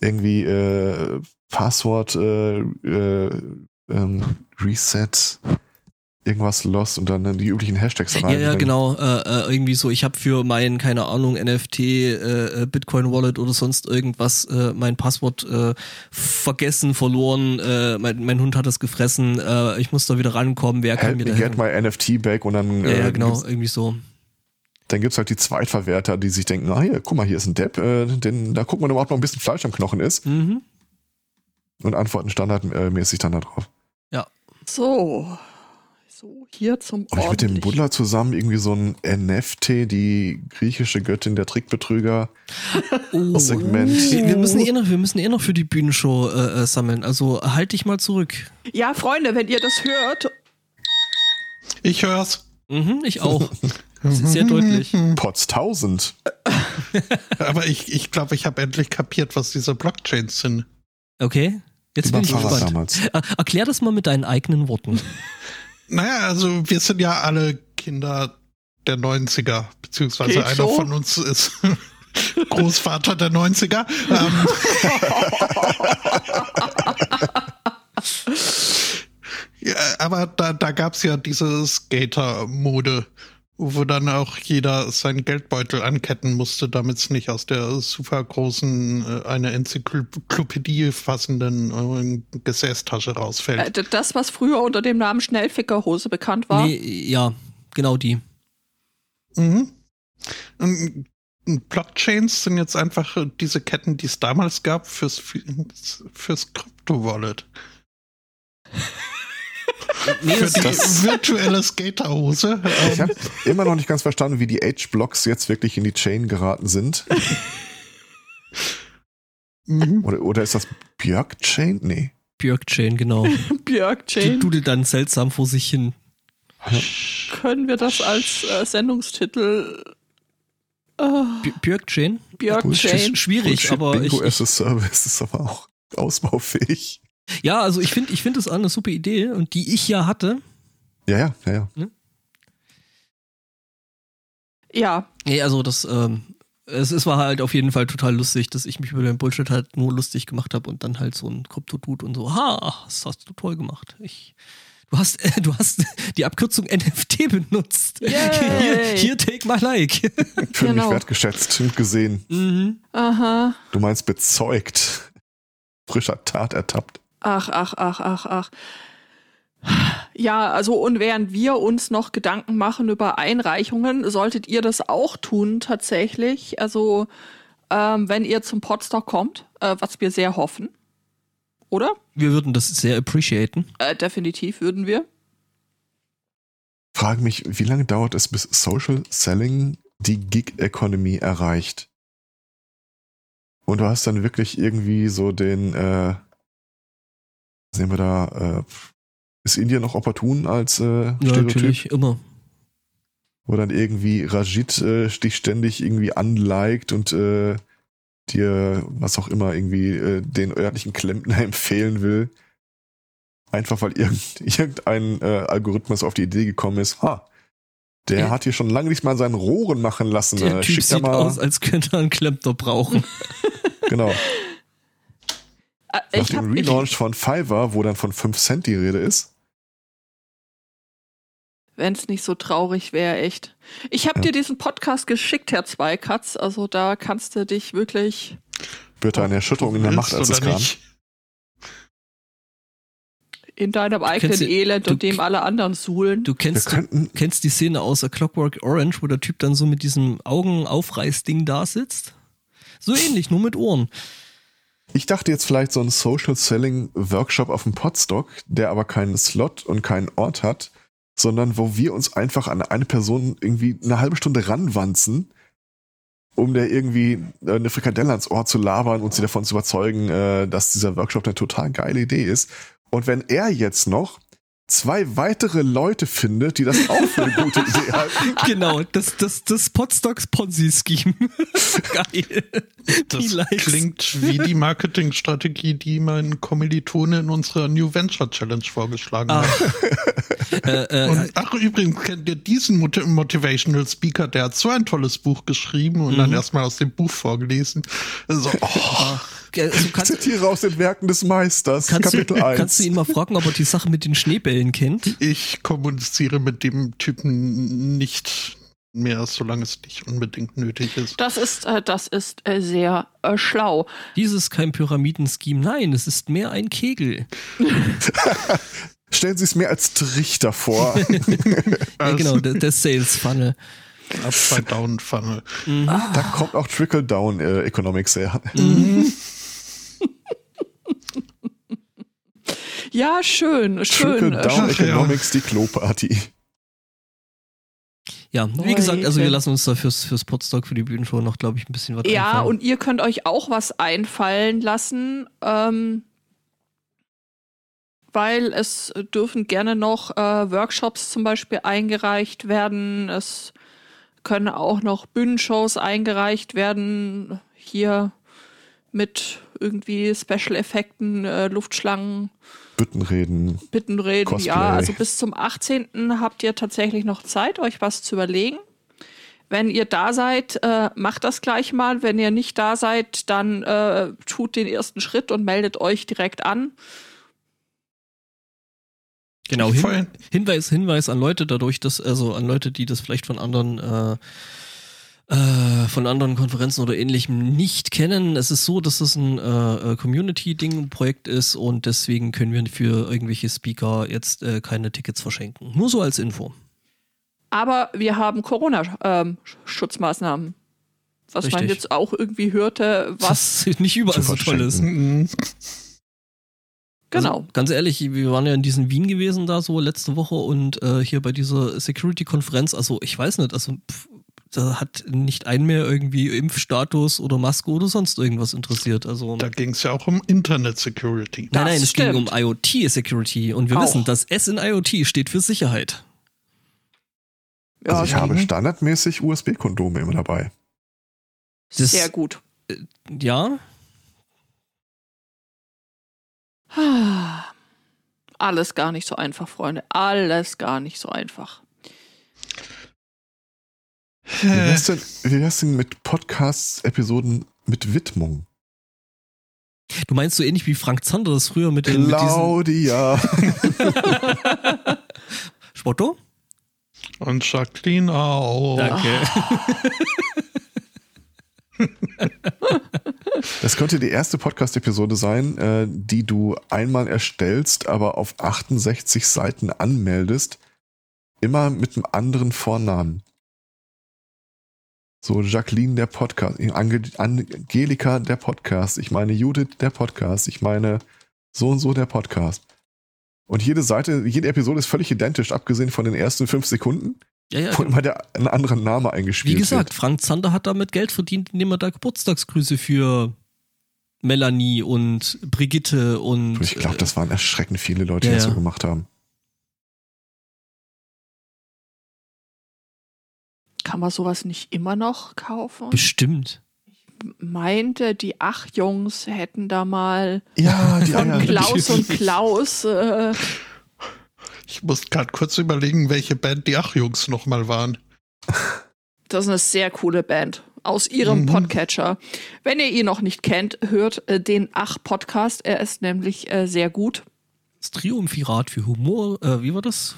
Irgendwie äh, Passwort, äh, äh, ähm, Reset, irgendwas lost und dann die üblichen Hashtags rein. Ja, ja, genau. Äh, äh, irgendwie so, ich habe für mein, keine Ahnung, NFT, äh, äh, Bitcoin Wallet oder sonst irgendwas äh, mein Passwort äh, vergessen, verloren. Äh, mein, mein Hund hat es gefressen. Äh, ich muss da wieder rankommen. Wer kann Help mir me da get my NFT back und dann, Ja, ja, genau, irgendwie so. dann gibt's halt die Zweitverwerter, die sich denken, ah hier, guck mal, hier ist ein Depp, äh, denn da guck mal, ob überhaupt noch ein bisschen Fleisch am Knochen ist Mhm. und antworten standardmäßig dann darauf. so. So, hier zum Ob ich mit dem Buddler zusammen irgendwie so ein NFT, die griechische Göttin der Trickbetrüger, Oh. Segment. Wir, müssen eh noch, wir müssen eh noch für die Bühnenshow äh, äh, sammeln. Also halt dich mal zurück. Ja, Freunde, wenn ihr das hört, Ich hör's. Mhm, ich auch. Sehr deutlich. Pots 1000. Aber ich, ich glaube, ich habe endlich kapiert, was diese Blockchains sind. Okay. Jetzt bin ich gespannt. damals. Er, erklär das mal mit deinen eigenen Worten. Naja, also wir sind ja alle Kinder der 90er, beziehungsweise Geht einer so. von uns ist Großvater der 90er. Ähm, ja, aber da, da gab's ja diese Skater-Mode, wo dann auch jeder seinen Geldbeutel anketten musste, damit es nicht aus der super großen, äh, eine Enzyklopädie fassenden äh, Gesäßtasche rausfällt. äh, das, was früher unter dem Namen Schnellfickerhose bekannt war, Nee, ja, genau die. Mhm. Und Blockchains sind jetzt einfach äh, diese Ketten, die es damals gab fürs, fürs Krypto-Wallet. Nee, Für das, die das- virtuelle Skaterhose. Ich habe immer noch nicht ganz verstanden, wie die H-Blocks jetzt wirklich in die Chain geraten sind. mhm. Oder, oder ist das Björk-Chain? Nee. Björk-Chain, genau. Björk Die dudelt dann seltsam vor sich hin. können wir das als äh, Sendungstitel äh, B- Björk-Chain? Björk Bullshit. Jane? Schwierig, aber ich, Bingo ich as a Service ist aber auch ausbaufähig. Ja, also ich finde, ich finde das eine super Idee und die ich ja hatte. Ja, ja, ja, ja. Ja, Nee, also das, ähm, es, es war halt auf jeden Fall total lustig, dass ich mich über den Bullshit halt nur lustig gemacht habe und dann halt so ein Krypto-Dude und so, ha, das hast du toll gemacht. Ich, Du hast, äh, du hast die Abkürzung NFT benutzt. Yay. Hier, hier, take my like. Für Genau. mich wertgeschätzt und gesehen. mhm. Aha. Du meinst bezeugt. Frischer Tat ertappt. Ach, ach, ach, ach, ach. Ja, also und während wir uns noch Gedanken machen über Einreichungen, solltet ihr das auch tun tatsächlich. Also ähm, wenn ihr zum Podstock kommt, äh, was wir sehr hoffen, oder? Wir würden das sehr appreciaten. Äh, definitiv würden wir. Frage mich, wie lange dauert es, bis Social Selling die Gig Economy erreicht? Und du hast dann wirklich irgendwie so den, äh, sehen wir da, äh, ist Indien noch opportun als äh, Ja, Stereotyp? natürlich, immer. Wo dann irgendwie Rajit äh, dich ständig irgendwie unliked und äh, dir, was auch immer, irgendwie äh, den örtlichen Klempner empfehlen will. Einfach weil irgend, irgendein äh, Algorithmus auf die Idee gekommen ist, ha, der Der- hat hier schon lange nicht mal seinen Rohren machen lassen. Der äh, Typ sieht mal, aus, als könnte er einen Klempner brauchen. genau. Äh, Nach ich dem hab, ich, Relaunch von Fiverr, wo dann von 5 Cent die Rede ist, wenn es nicht so traurig wäre, echt. Ich habe Ja. dir diesen Podcast geschickt, Herr Zweikatz. Also da kannst du dich wirklich wird da eine Erschütterung in der Macht, als es kam. nicht? in deinem eigenen du- Elend du- und dem alle anderen suhlen. Du kennst, du kennst die Szene aus A Clockwork Orange, wo der Typ dann so mit diesem Augenaufreißding da sitzt? So ähnlich, nur mit Ohren. Ich dachte jetzt vielleicht so ein Social Selling Workshop auf dem Podstock, der aber keinen Slot und keinen Ort hat, sondern wo wir uns einfach an eine Person irgendwie eine halbe Stunde ranwanzen, um der irgendwie äh, eine Frikadelle ans Ohr zu labern und sie davon zu überzeugen, äh, dass dieser Workshop eine total geile Idee ist. Und wenn er jetzt noch zwei weitere Leute findet, die das auch für eine gute Idee halten, Genau, das, das, das Podstocks Ponzi-Scheme. Geil. Das Die Likes. klingt wie die Marketingstrategie, die mein Kommilitone in unserer New Venture Challenge vorgeschlagen Ah. hat. äh, äh, Und ach, übrigens kennt ihr diesen Mot Motivational Speaker, der hat so ein tolles Buch geschrieben und Mhm. dann erstmal aus dem Buch vorgelesen. So, oh, äh, du ich kannst, zitiere aus den Werken des Meisters, kannst, du, Kapitel 1. kannst du ihn mal fragen, ob er die Sache mit den Schneebällen kennt? ich kommuniziere mit dem Typen nicht mehr, solange es nicht unbedingt nötig ist. Das ist, äh, das ist äh, sehr äh, schlau. Dies ist kein Pyramiden-Scheme, nein, es ist mehr ein Kegel. Stellen Sie es mir als Trichter vor. Ja, genau, der, der Sales-Funnel. Upside Down Funnel. Da kommt auch Trickle-Down äh, Economics her. Ja, schön, schön. Trickle-Down Ach, ja. Economics, die Kloparty. Ja, wie gesagt, also wir lassen uns da fürs, fürs Podstock, für die Bühnenshow noch, glaube ich, ein bisschen was Ja, einfallen. und ihr könnt euch auch was einfallen lassen, ähm, weil es dürfen gerne noch äh, Workshops zum Beispiel eingereicht werden. Es können auch noch Bühnenshows eingereicht werden. Hier mit irgendwie Special-Effekten, äh, Luftschlangen, Büttenreden. Bittenreden. Cosplay. Ja, also bis zum 18. habt ihr tatsächlich noch Zeit, euch was zu überlegen. Wenn ihr da seid, äh, macht das gleich mal. Wenn ihr nicht da seid, dann äh, tut den ersten Schritt und meldet euch direkt an. Genau, hin. Hinweis, Hinweis an Leute dadurch, dass, also an Leute, die das vielleicht von anderen, äh, äh, von anderen Konferenzen oder ähnlichem nicht kennen. Es ist so, dass das ein äh, äh, Community-Ding, Projekt ist und deswegen können wir für irgendwelche Speaker jetzt äh, keine Tickets verschenken. Nur so als Info. Aber wir haben Corona-Schutzmaßnahmen. was man Richtig. jetzt auch irgendwie hörte, was. Was nicht überall so toll ist. Mhm. Genau. Also, ganz ehrlich, wir waren ja in diesem Wien gewesen da so letzte Woche und äh, hier bei dieser Security-Konferenz, also ich weiß nicht, also pff, da hat nicht ein mehr irgendwie Impfstatus oder Maske oder sonst irgendwas interessiert. Also Da ging es ja auch um Internet Security. nein, Das nein, es ging um stimmt. IoT-Security und wir Auch. wissen, das S in IoT steht für Sicherheit. Also ich habe standardmäßig USB-Kondome immer dabei. Das- sehr gut. Ja, Alles gar nicht so einfach, Freunde. Alles gar nicht so einfach. Wie wär's denn, wie wär's denn mit Podcasts-Episoden mit Widmung? Du meinst so ähnlich wie Frank Zander das früher mit den mit diesen Claudia. Spotto? Und Jacqueline auch. Danke. Das könnte die erste Podcast-Episode sein, äh, die du einmal erstellst, aber auf 68 Seiten anmeldest. Immer mit einem anderen Vornamen. So, Jacqueline der Podcast, Ange Angelika der Podcast, ich meine Judith der Podcast, ich meine so und so der Podcast. Und jede Seite, jede Episode ist völlig identisch, abgesehen von den ersten fünf Sekunden, Ja, ja. wo immer der, ein anderer Name Wie eingespielt gesagt, wird. Frank Zander hat damit Geld verdient, indem er da Geburtstagsgrüße für Melanie und Brigitte und. Ich glaube, äh, das waren erschreckend viele Leute, ja, die das so gemacht haben. Kann man sowas nicht immer noch kaufen? Bestimmt. Meinte, die acht Jungs hätten da mal Ja, die von Eier. Klaus und Klaus. Äh, Ich muss gerade kurz überlegen, welche Band die Ach-Jungs nochmal waren. das ist eine sehr coole Band aus ihrem Mhm. Podcatcher. Wenn ihr ihn noch nicht kennt, hört äh, den Ach-Podcast. Er ist nämlich äh, sehr gut. Das Triumphirat für Humor, äh, wie war das?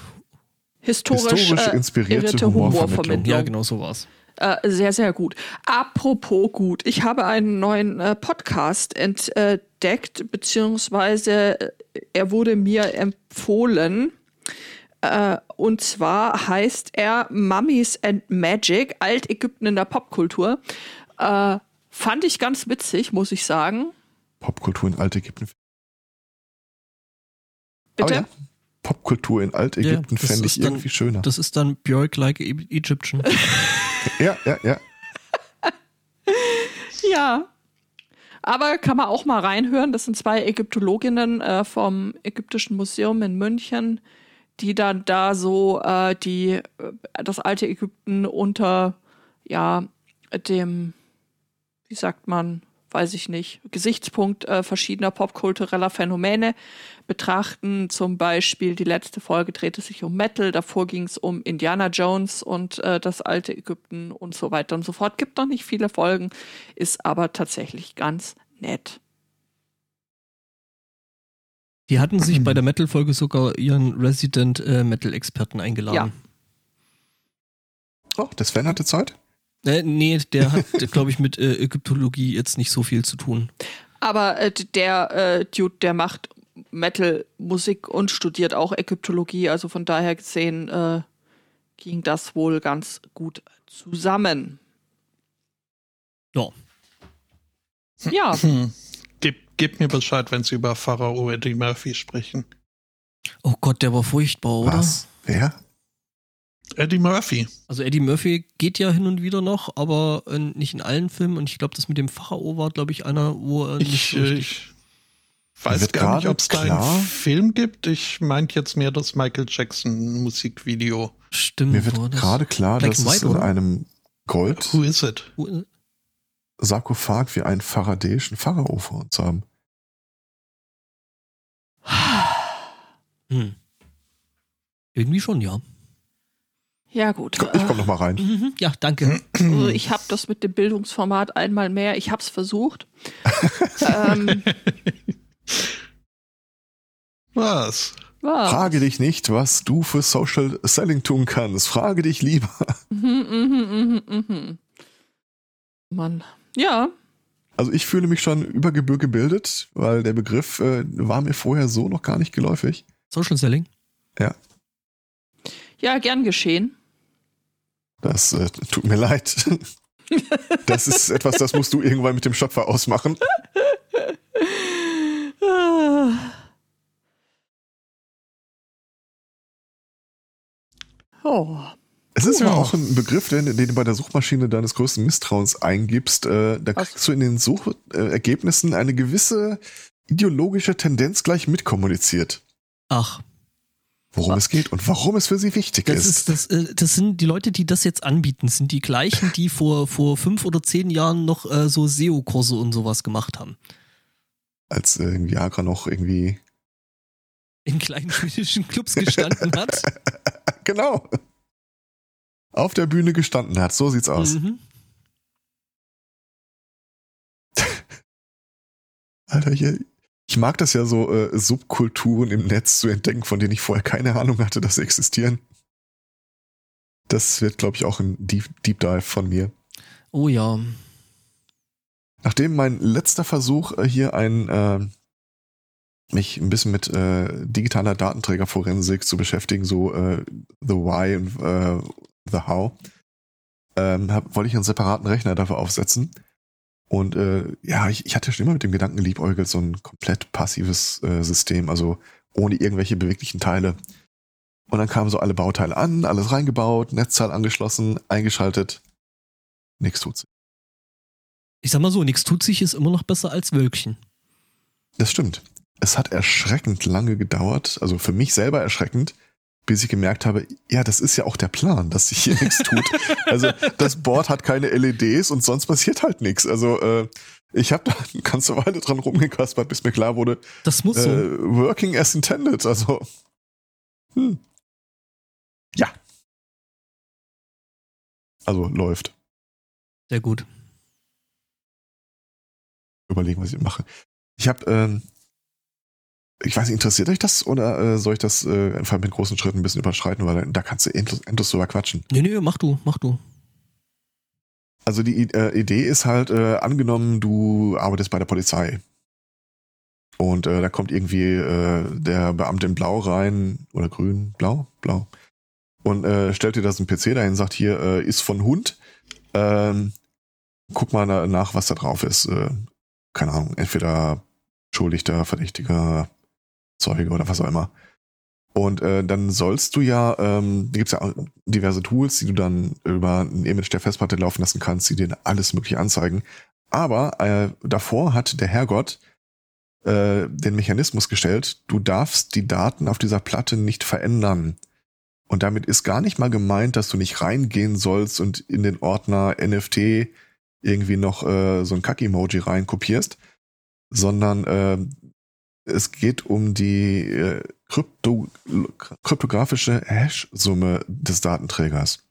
Historisch, Historisch äh, inspirierte. Humorvermittlung. Ja, genau so war's. Äh, sehr, sehr gut. Apropos gut, ich habe einen neuen äh, Podcast entdeckt, beziehungsweise äh, er wurde mir empfohlen. Äh, und zwar heißt er Mummies and Magic, Altägypten in der Popkultur. Äh, fand ich ganz witzig, muss ich sagen. Popkultur in Altägypten. Bitte? Oh ja. Popkultur in Altägypten Ja, fände ich dann- irgendwie schöner. Das ist dann Björk like E- Egyptian. Ja, ja, ja. Ja. Aber kann man auch mal reinhören. Das sind zwei Ägyptologinnen äh, vom Ägyptischen Museum in München, die dann da so äh, die äh, das alte Ägypten unter ja dem wie sagt man weiß ich nicht Gesichtspunkt äh, verschiedener popkultureller Phänomene betrachten. Zum Beispiel die letzte Folge drehte sich um Metal, davor ging es um Indiana Jones und äh, das alte Ägypten und so weiter und so fort. Gibt noch nicht viele Folgen, ist aber tatsächlich ganz nett. Die hatten sich bei der Metal-Folge sogar ihren Resident äh, Metal-Experten eingeladen. Oh, der Sven hatte Zeit? Äh, nee, der hat, glaube ich, mit äh, Ägyptologie jetzt nicht so viel zu tun. Aber äh, der äh, Dude, der macht Metal-Musik und studiert auch Ägyptologie, also von daher gesehen äh, ging das wohl ganz gut zusammen. Ja. Ja. Gib, gib mir Bescheid, wenn Sie über Pharao Eddie Murphy sprechen. Oh Gott, der war furchtbar, oder? Was? Wer? Eddie Murphy. Also Eddie Murphy geht ja hin und wieder noch, aber äh, nicht in allen Filmen. Und ich glaube, das mit dem Pharao war, glaube ich, einer, wo er nicht Ich, so äh, richtig... ich weiß gar nicht, gerade ob es da einen Film gibt. Ich meinte jetzt mehr das Michael Jackson Musikvideo. Stimmt. Mir wird gerade klar, Black dass and es White, in oder? einem Gold Who is it? Äh, Sarkophag wie einen faradäischen Pharao vor uns haben. Hm. Irgendwie schon, ja. ja gut. Ich komme noch mal rein. Mhm, ja, danke. Also ich habe das mit dem Bildungsformat einmal mehr. Ich habe es versucht. ähm, Was? ja. Frage dich nicht, was du für Social Selling tun kannst. Frage dich lieber. Mhm, mhm, mhm, mhm. Mann. Ja, Also ich fühle mich schon über Gebühr gebildet, weil der Begriff äh, war mir vorher so noch gar nicht geläufig. Social Selling. ja, gern geschehen. Das äh, tut mir leid. Das ist etwas, das musst du irgendwann mit dem Schöpfer ausmachen. Oh. Es ist Ja. aber auch ein Begriff, den, den du bei der Suchmaschine deines größten Misstrauens eingibst. Äh, da kriegst du in den Suchergebnissen eine gewisse ideologische Tendenz gleich mitkommuniziert, Ach, worum es geht und warum es für sie wichtig das ist. ist das, äh, das sind die Leute, die das jetzt anbieten, sind die gleichen, die vor vor fünf oder zehn Jahren noch äh, so SEO-Kurse und sowas gemacht haben. Als äh, Viagra noch irgendwie. In kleinen schwedischen Clubs gestanden hat. Genau. Auf der Bühne gestanden hat. So sieht's aus. Mhm. Alter, hier, ich mag das ja so, äh, Subkulturen im Netz zu entdecken, von denen ich vorher keine Ahnung hatte, dass sie existieren. Das wird, glaube ich, auch ein Deep, Deep Dive von mir. Oh ja. Nachdem mein letzter Versuch äh, hier ein äh, mich ein bisschen mit äh, digitaler Datenträgerforensik zu beschäftigen, so äh, the why und äh, the how, ähm, wollte ich einen separaten Rechner dafür aufsetzen. Und äh, ja, ich, ich hatte schon immer mit dem Gedanken liebäugelt, so ein komplett passives äh, System, also ohne irgendwelche beweglichen Teile. Und dann kamen so alle Bauteile an, alles reingebaut, Netzteil angeschlossen, eingeschaltet. Nichts tut sich. Ich sag mal so, nichts tut sich ist immer noch besser als Wölkchen. Das stimmt. Es hat erschreckend lange gedauert, also für mich selber erschreckend, bis ich gemerkt habe, ja, das ist ja auch der Plan, dass sich hier nichts tut. Also das Board hat keine LEDs und sonst passiert halt nichts. Also äh, ich habe da eine ganze Weile dran rumgekaspert, bis mir klar wurde, Das muss so. äh, working as intended. Also hm. ja. Also läuft. Sehr gut. Überlegen, was ich mache. Ich habe ähm, ich weiß nicht, interessiert euch das oder äh, soll ich das äh, einfach mit großen Schritten ein bisschen überschreiten, weil da kannst du endlos, endlos drüber quatschen. Nee, nee, mach du, mach du. Also die äh, Idee ist halt, äh, angenommen, du arbeitest bei der Polizei. Und äh, da kommt irgendwie äh, der Beamte in Blau rein, oder grün, blau, blau. Und äh, stellt dir das ein PC dahin, sagt hier, äh, ist von Hund. Ähm, guck mal na, nach, was da drauf ist. Äh, keine Ahnung, entweder Schuldigter, Verdächtiger, Zeuge oder was auch immer. Und äh, dann sollst du ja, ähm, da gibt's ja diverse Tools, die du dann über ein Image der Festplatte laufen lassen kannst, die dir alles mögliche anzeigen. Aber äh, davor hat der Herrgott äh, den Mechanismus gestellt, du darfst die Daten auf dieser Platte nicht verändern. Und damit ist gar nicht mal gemeint, dass du nicht reingehen sollst und in den Ordner NFT irgendwie noch äh, so ein Kack-Emoji reinkopierst, sondern äh, es geht um die äh, Krypto, kryptografische Hash-Summe des Datenträgers.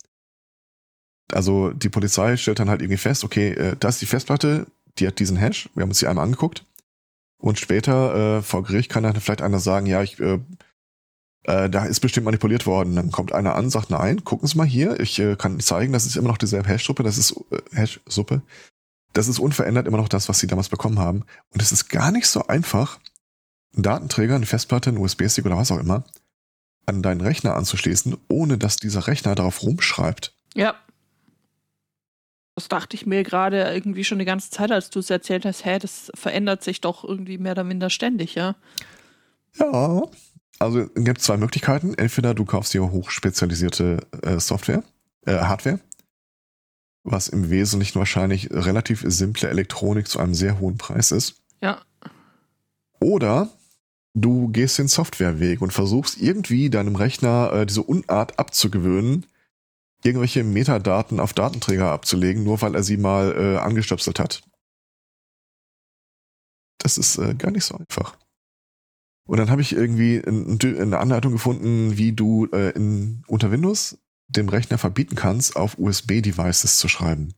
Also die Polizei stellt dann halt irgendwie fest, okay, äh, das ist die Festplatte, die hat diesen Hash, wir haben uns die einmal angeguckt. Und später äh, vor Gericht kann dann vielleicht einer sagen, ja, ich, äh, äh, da ist bestimmt manipuliert worden. Dann kommt einer an, sagt, nein, gucken Sie mal hier, ich äh, kann zeigen, das ist immer noch dieselbe Hash-Suppe, das ist äh, Hash-Suppe. Das ist unverändert immer noch das, was Sie damals bekommen haben. Und es ist gar nicht so einfach, einen Datenträger, eine Festplatte, einen USB-Stick oder was auch immer, an deinen Rechner anzuschließen, ohne dass dieser Rechner darauf rumschreibt. Ja. Das dachte ich mir gerade irgendwie schon die ganze Zeit, als du es erzählt hast, hä, das verändert sich doch irgendwie mehr oder minder ständig, ja. Ja. Also es gibt zwei Möglichkeiten. Entweder du kaufst dir hochspezialisierte äh, Software, äh, Hardware, was im Wesentlichen wahrscheinlich relativ simple Elektronik zu einem sehr hohen Preis ist. Ja. Oder du gehst den Softwareweg und versuchst irgendwie deinem Rechner äh, diese Unart abzugewöhnen, irgendwelche Metadaten auf Datenträger abzulegen, nur weil er sie mal äh, angestöpselt hat. Das ist äh, gar nicht so einfach. Und dann habe ich irgendwie ein, eine Anleitung gefunden, wie du äh, in, unter Windows dem Rechner verbieten kannst, auf USB-Devices zu schreiben.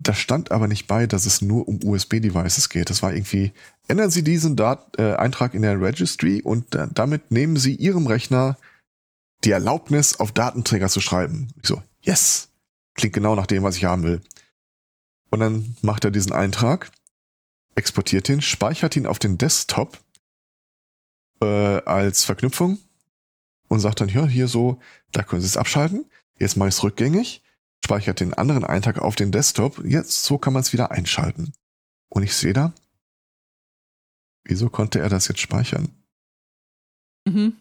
Da stand aber nicht bei, dass es nur um USB-Devices geht. Das war irgendwie, ändern Sie diesen Dat äh, Eintrag in der Registry und äh, damit nehmen Sie Ihrem Rechner die Erlaubnis, auf Datenträger zu schreiben. Ich so, yes! Klingt genau nach dem, was ich haben will. Und dann macht er diesen Eintrag, exportiert ihn, speichert ihn auf den Desktop äh, als Verknüpfung und sagt dann, ja, hier so, da können Sie es abschalten. Jetzt mache ich es rückgängig, speichert den anderen Eintrag auf den Desktop. Jetzt, so kann man es wieder einschalten. Und ich sehe da, wieso konnte er das jetzt speichern? Mhm.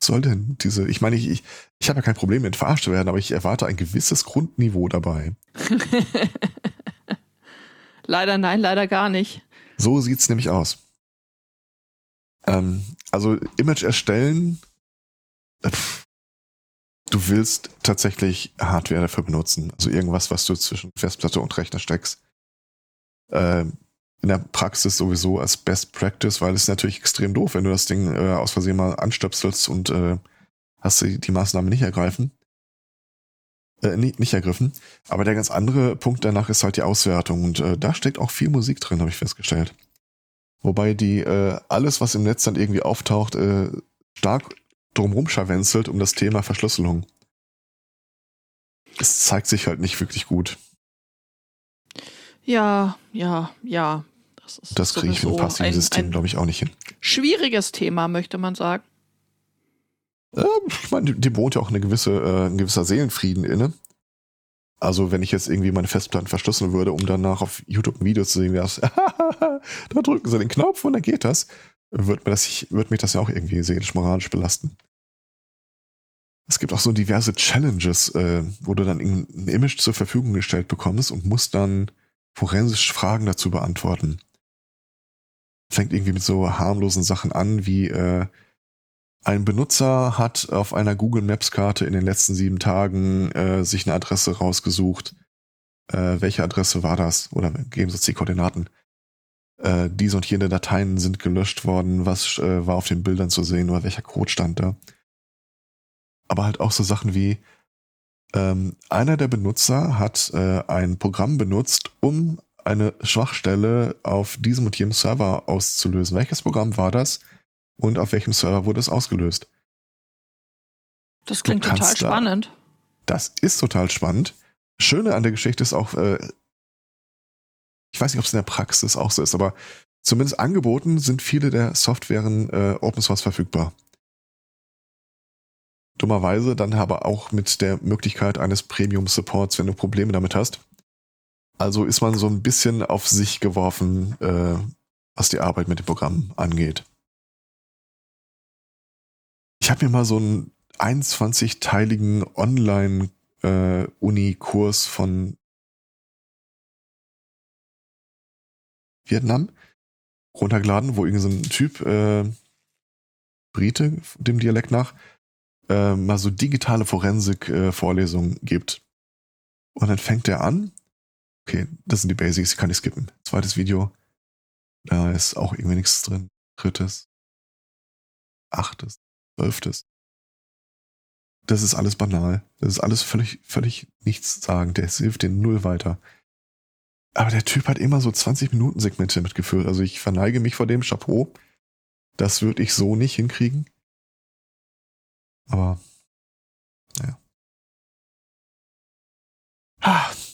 Soll denn diese, ich meine, ich, ich, ich habe ja kein Problem mit verarscht zu werden, aber ich erwarte ein gewisses Grundniveau dabei. leider nein, leider gar nicht. So sieht's nämlich aus. Ähm, also Image erstellen, äh, pff, du willst tatsächlich Hardware dafür benutzen. Also irgendwas, was du zwischen Festplatte und Rechner steckst. Ähm, in der Praxis sowieso als Best Practice, weil es ist natürlich extrem doof, wenn du das Ding äh, aus Versehen mal anstöpselst und äh, hast die, die Maßnahme nicht ergreifen. Äh, nicht, nicht ergriffen. Aber der ganz andere Punkt danach ist halt die Auswertung. Und äh, da steckt auch viel Musik drin, habe ich festgestellt. Wobei die äh, alles, was im Netz dann irgendwie auftaucht, äh, stark drumrum scharwenzelt um das Thema Verschlüsselung. Es zeigt sich halt nicht wirklich gut. Ja, ja, ja. Das, ist das kriege ich mit einem passiven System, glaube ich, auch nicht hin. Schwieriges Thema, möchte man sagen. Äh, ich meine, dem wohnt ja auch eine gewisse, äh, ein gewisser Seelenfrieden inne. Also wenn ich jetzt irgendwie meine Festplatten verschlüsseln würde, um danach auf YouTube ein Video zu sehen, wie das, da drücken sie den Knopf und dann geht das, wird mir das, wird mich das ja auch irgendwie seelisch moralisch belasten. Es gibt auch so diverse Challenges, äh, wo du dann ein Image zur Verfügung gestellt bekommst und musst dann forensisch Fragen dazu beantworten. Fängt irgendwie mit so harmlosen Sachen an, wie äh, ein Benutzer hat auf einer Google Maps Karte in den letzten sieben Tagen äh, sich eine Adresse rausgesucht. Äh, welche Adresse war das? Oder geben Sie uns die Koordinaten. Äh, diese und jene Dateien sind gelöscht worden. Was äh, war auf den Bildern zu sehen oder welcher Code stand da? Aber halt auch so Sachen wie, ähm, einer der Benutzer hat äh, ein Programm benutzt, um eine Schwachstelle auf diesem und jenem Server auszulösen. Welches Programm war das? Und auf welchem Server wurde es ausgelöst. Das klingt total spannend. Da, das ist total spannend. Schöne an der Geschichte ist auch, äh, ich weiß nicht, ob es in der Praxis auch so ist, aber zumindest angeboten sind viele der Softwaren äh, Open Source verfügbar. Dummerweise dann aber auch mit der Möglichkeit eines Premium Supports, wenn du Probleme damit hast. Also ist man so ein bisschen auf sich geworfen, äh, was die Arbeit mit dem Programm angeht. Ich habe mir mal so einen 21-teiligen Online-Uni-Kurs äh, von Vietnam runtergeladen, wo irgendein so Typ, äh, Brite, dem Dialekt nach, äh, mal so digitale Forensik-Vorlesungen äh, gibt. Und dann fängt er an. Okay, das sind die Basics, die kann ich skippen. Zweites Video. Da ist auch irgendwie nichts drin. Drittes. Achtes. Zwölftes. Das ist alles banal. Das ist alles völlig, völlig nichts sagen. Der hilft den null weiter. Aber der Typ hat immer so 20 Minuten Segmente mitgeführt. Also ich verneige mich vor dem Chapeau. Das würde ich so nicht hinkriegen. Aber, naja.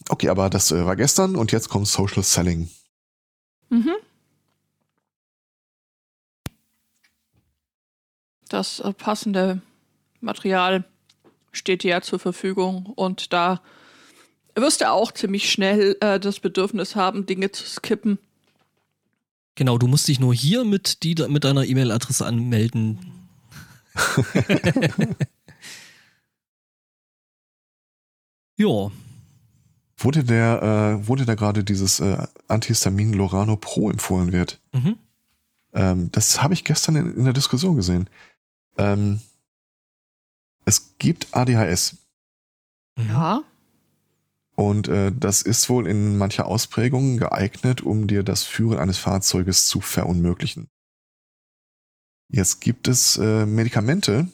Okay, aber das äh, war gestern und jetzt kommt Social Selling. Mhm. Das äh, passende Material steht dir ja zur Verfügung und da wirst du auch ziemlich schnell äh, das Bedürfnis haben, Dinge zu skippen. Genau, du musst dich nur hier mit, die, mit deiner E-Mail-Adresse anmelden. ja. Wurde der, äh, wurde da gerade dieses äh, Antihistamin Lorano Pro empfohlen wird? Mhm. Ähm, das habe ich gestern in, in der Diskussion gesehen. Ähm, es gibt ADHS. Mhm. Ja. Und äh, das ist wohl in mancher Ausprägung geeignet, um dir das Führen eines Fahrzeuges zu verunmöglichen. Jetzt gibt es äh, Medikamente,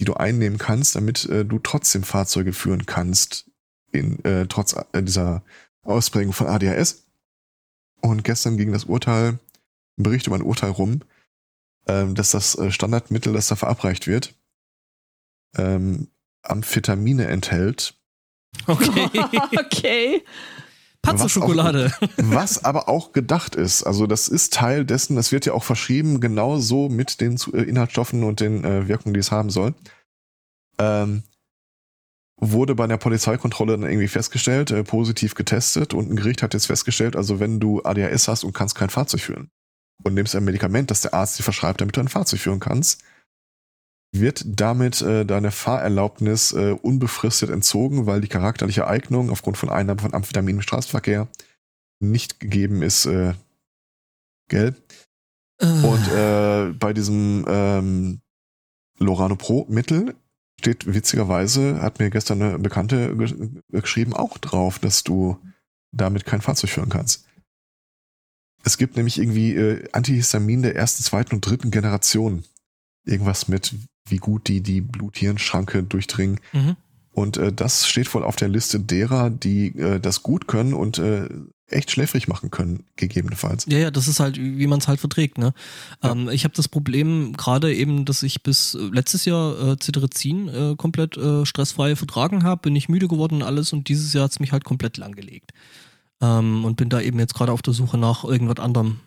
die du einnehmen kannst, damit äh, du trotzdem Fahrzeuge führen kannst, in, äh, trotz äh, dieser Ausprägung von ADHS. Und gestern ging das Urteil, ein Bericht über ein Urteil rum, ähm, dass das äh, Standardmittel, das da verabreicht wird, ähm, Amphetamine enthält. Okay. okay. Panzerschokolade. Was, was aber auch gedacht ist. Also das ist Teil dessen, das wird ja auch verschrieben, genauso mit den äh, Inhaltsstoffen und den äh, Wirkungen, die es haben soll. Ähm, wurde bei der Polizeikontrolle dann irgendwie festgestellt, äh, positiv getestet und ein Gericht hat jetzt festgestellt, also wenn du ADHS hast und kannst kein Fahrzeug führen, und nimmst ein Medikament, das der Arzt dir verschreibt, damit du ein Fahrzeug führen kannst, wird damit äh, deine Fahrerlaubnis äh, unbefristet entzogen, weil die charakterliche Eignung aufgrund von Einnahmen von Amphetamin im Straßenverkehr nicht gegeben ist. Äh, gell? Äh. Und äh, bei diesem ähm, Lorano Pro Mittel steht witzigerweise, hat mir gestern eine Bekannte geschrieben, auch drauf, dass du damit kein Fahrzeug führen kannst. Es gibt nämlich irgendwie äh, Antihistamin der ersten, zweiten und dritten Generation. Irgendwas mit, wie gut die die Blut-Hirn-Schranke durchdringen. Mhm. Und äh, das steht wohl auf der Liste derer, die äh, das gut können und äh, echt schläfrig machen können, gegebenenfalls. Ja, ja, das ist halt, wie man es halt verträgt. Ne? Ja. Ähm, ich habe das Problem gerade eben, dass ich bis äh, letztes Jahr äh, Cetirizin äh, komplett äh, stressfrei vertragen habe, bin ich müde geworden und alles und dieses Jahr hat's mich halt komplett langgelegt. Ähm, und bin da eben jetzt gerade auf der Suche nach irgendwas anderem.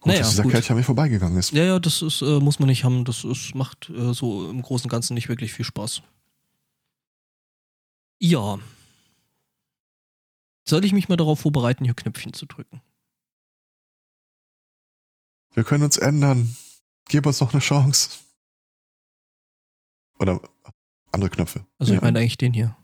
Gut, naja, dass dieser. Kelch an mir vorbeigegangen ist. Ja, ja, das ist, äh, muss man nicht haben. Das ist, macht äh, so im Großen und Ganzen nicht wirklich viel Spaß. Ja. Soll ich mich mal darauf vorbereiten, hier Knöpfchen zu drücken? Wir können uns ändern. Gib uns noch eine Chance. Oder andere Knöpfe. Also ich meine eigentlich den hier.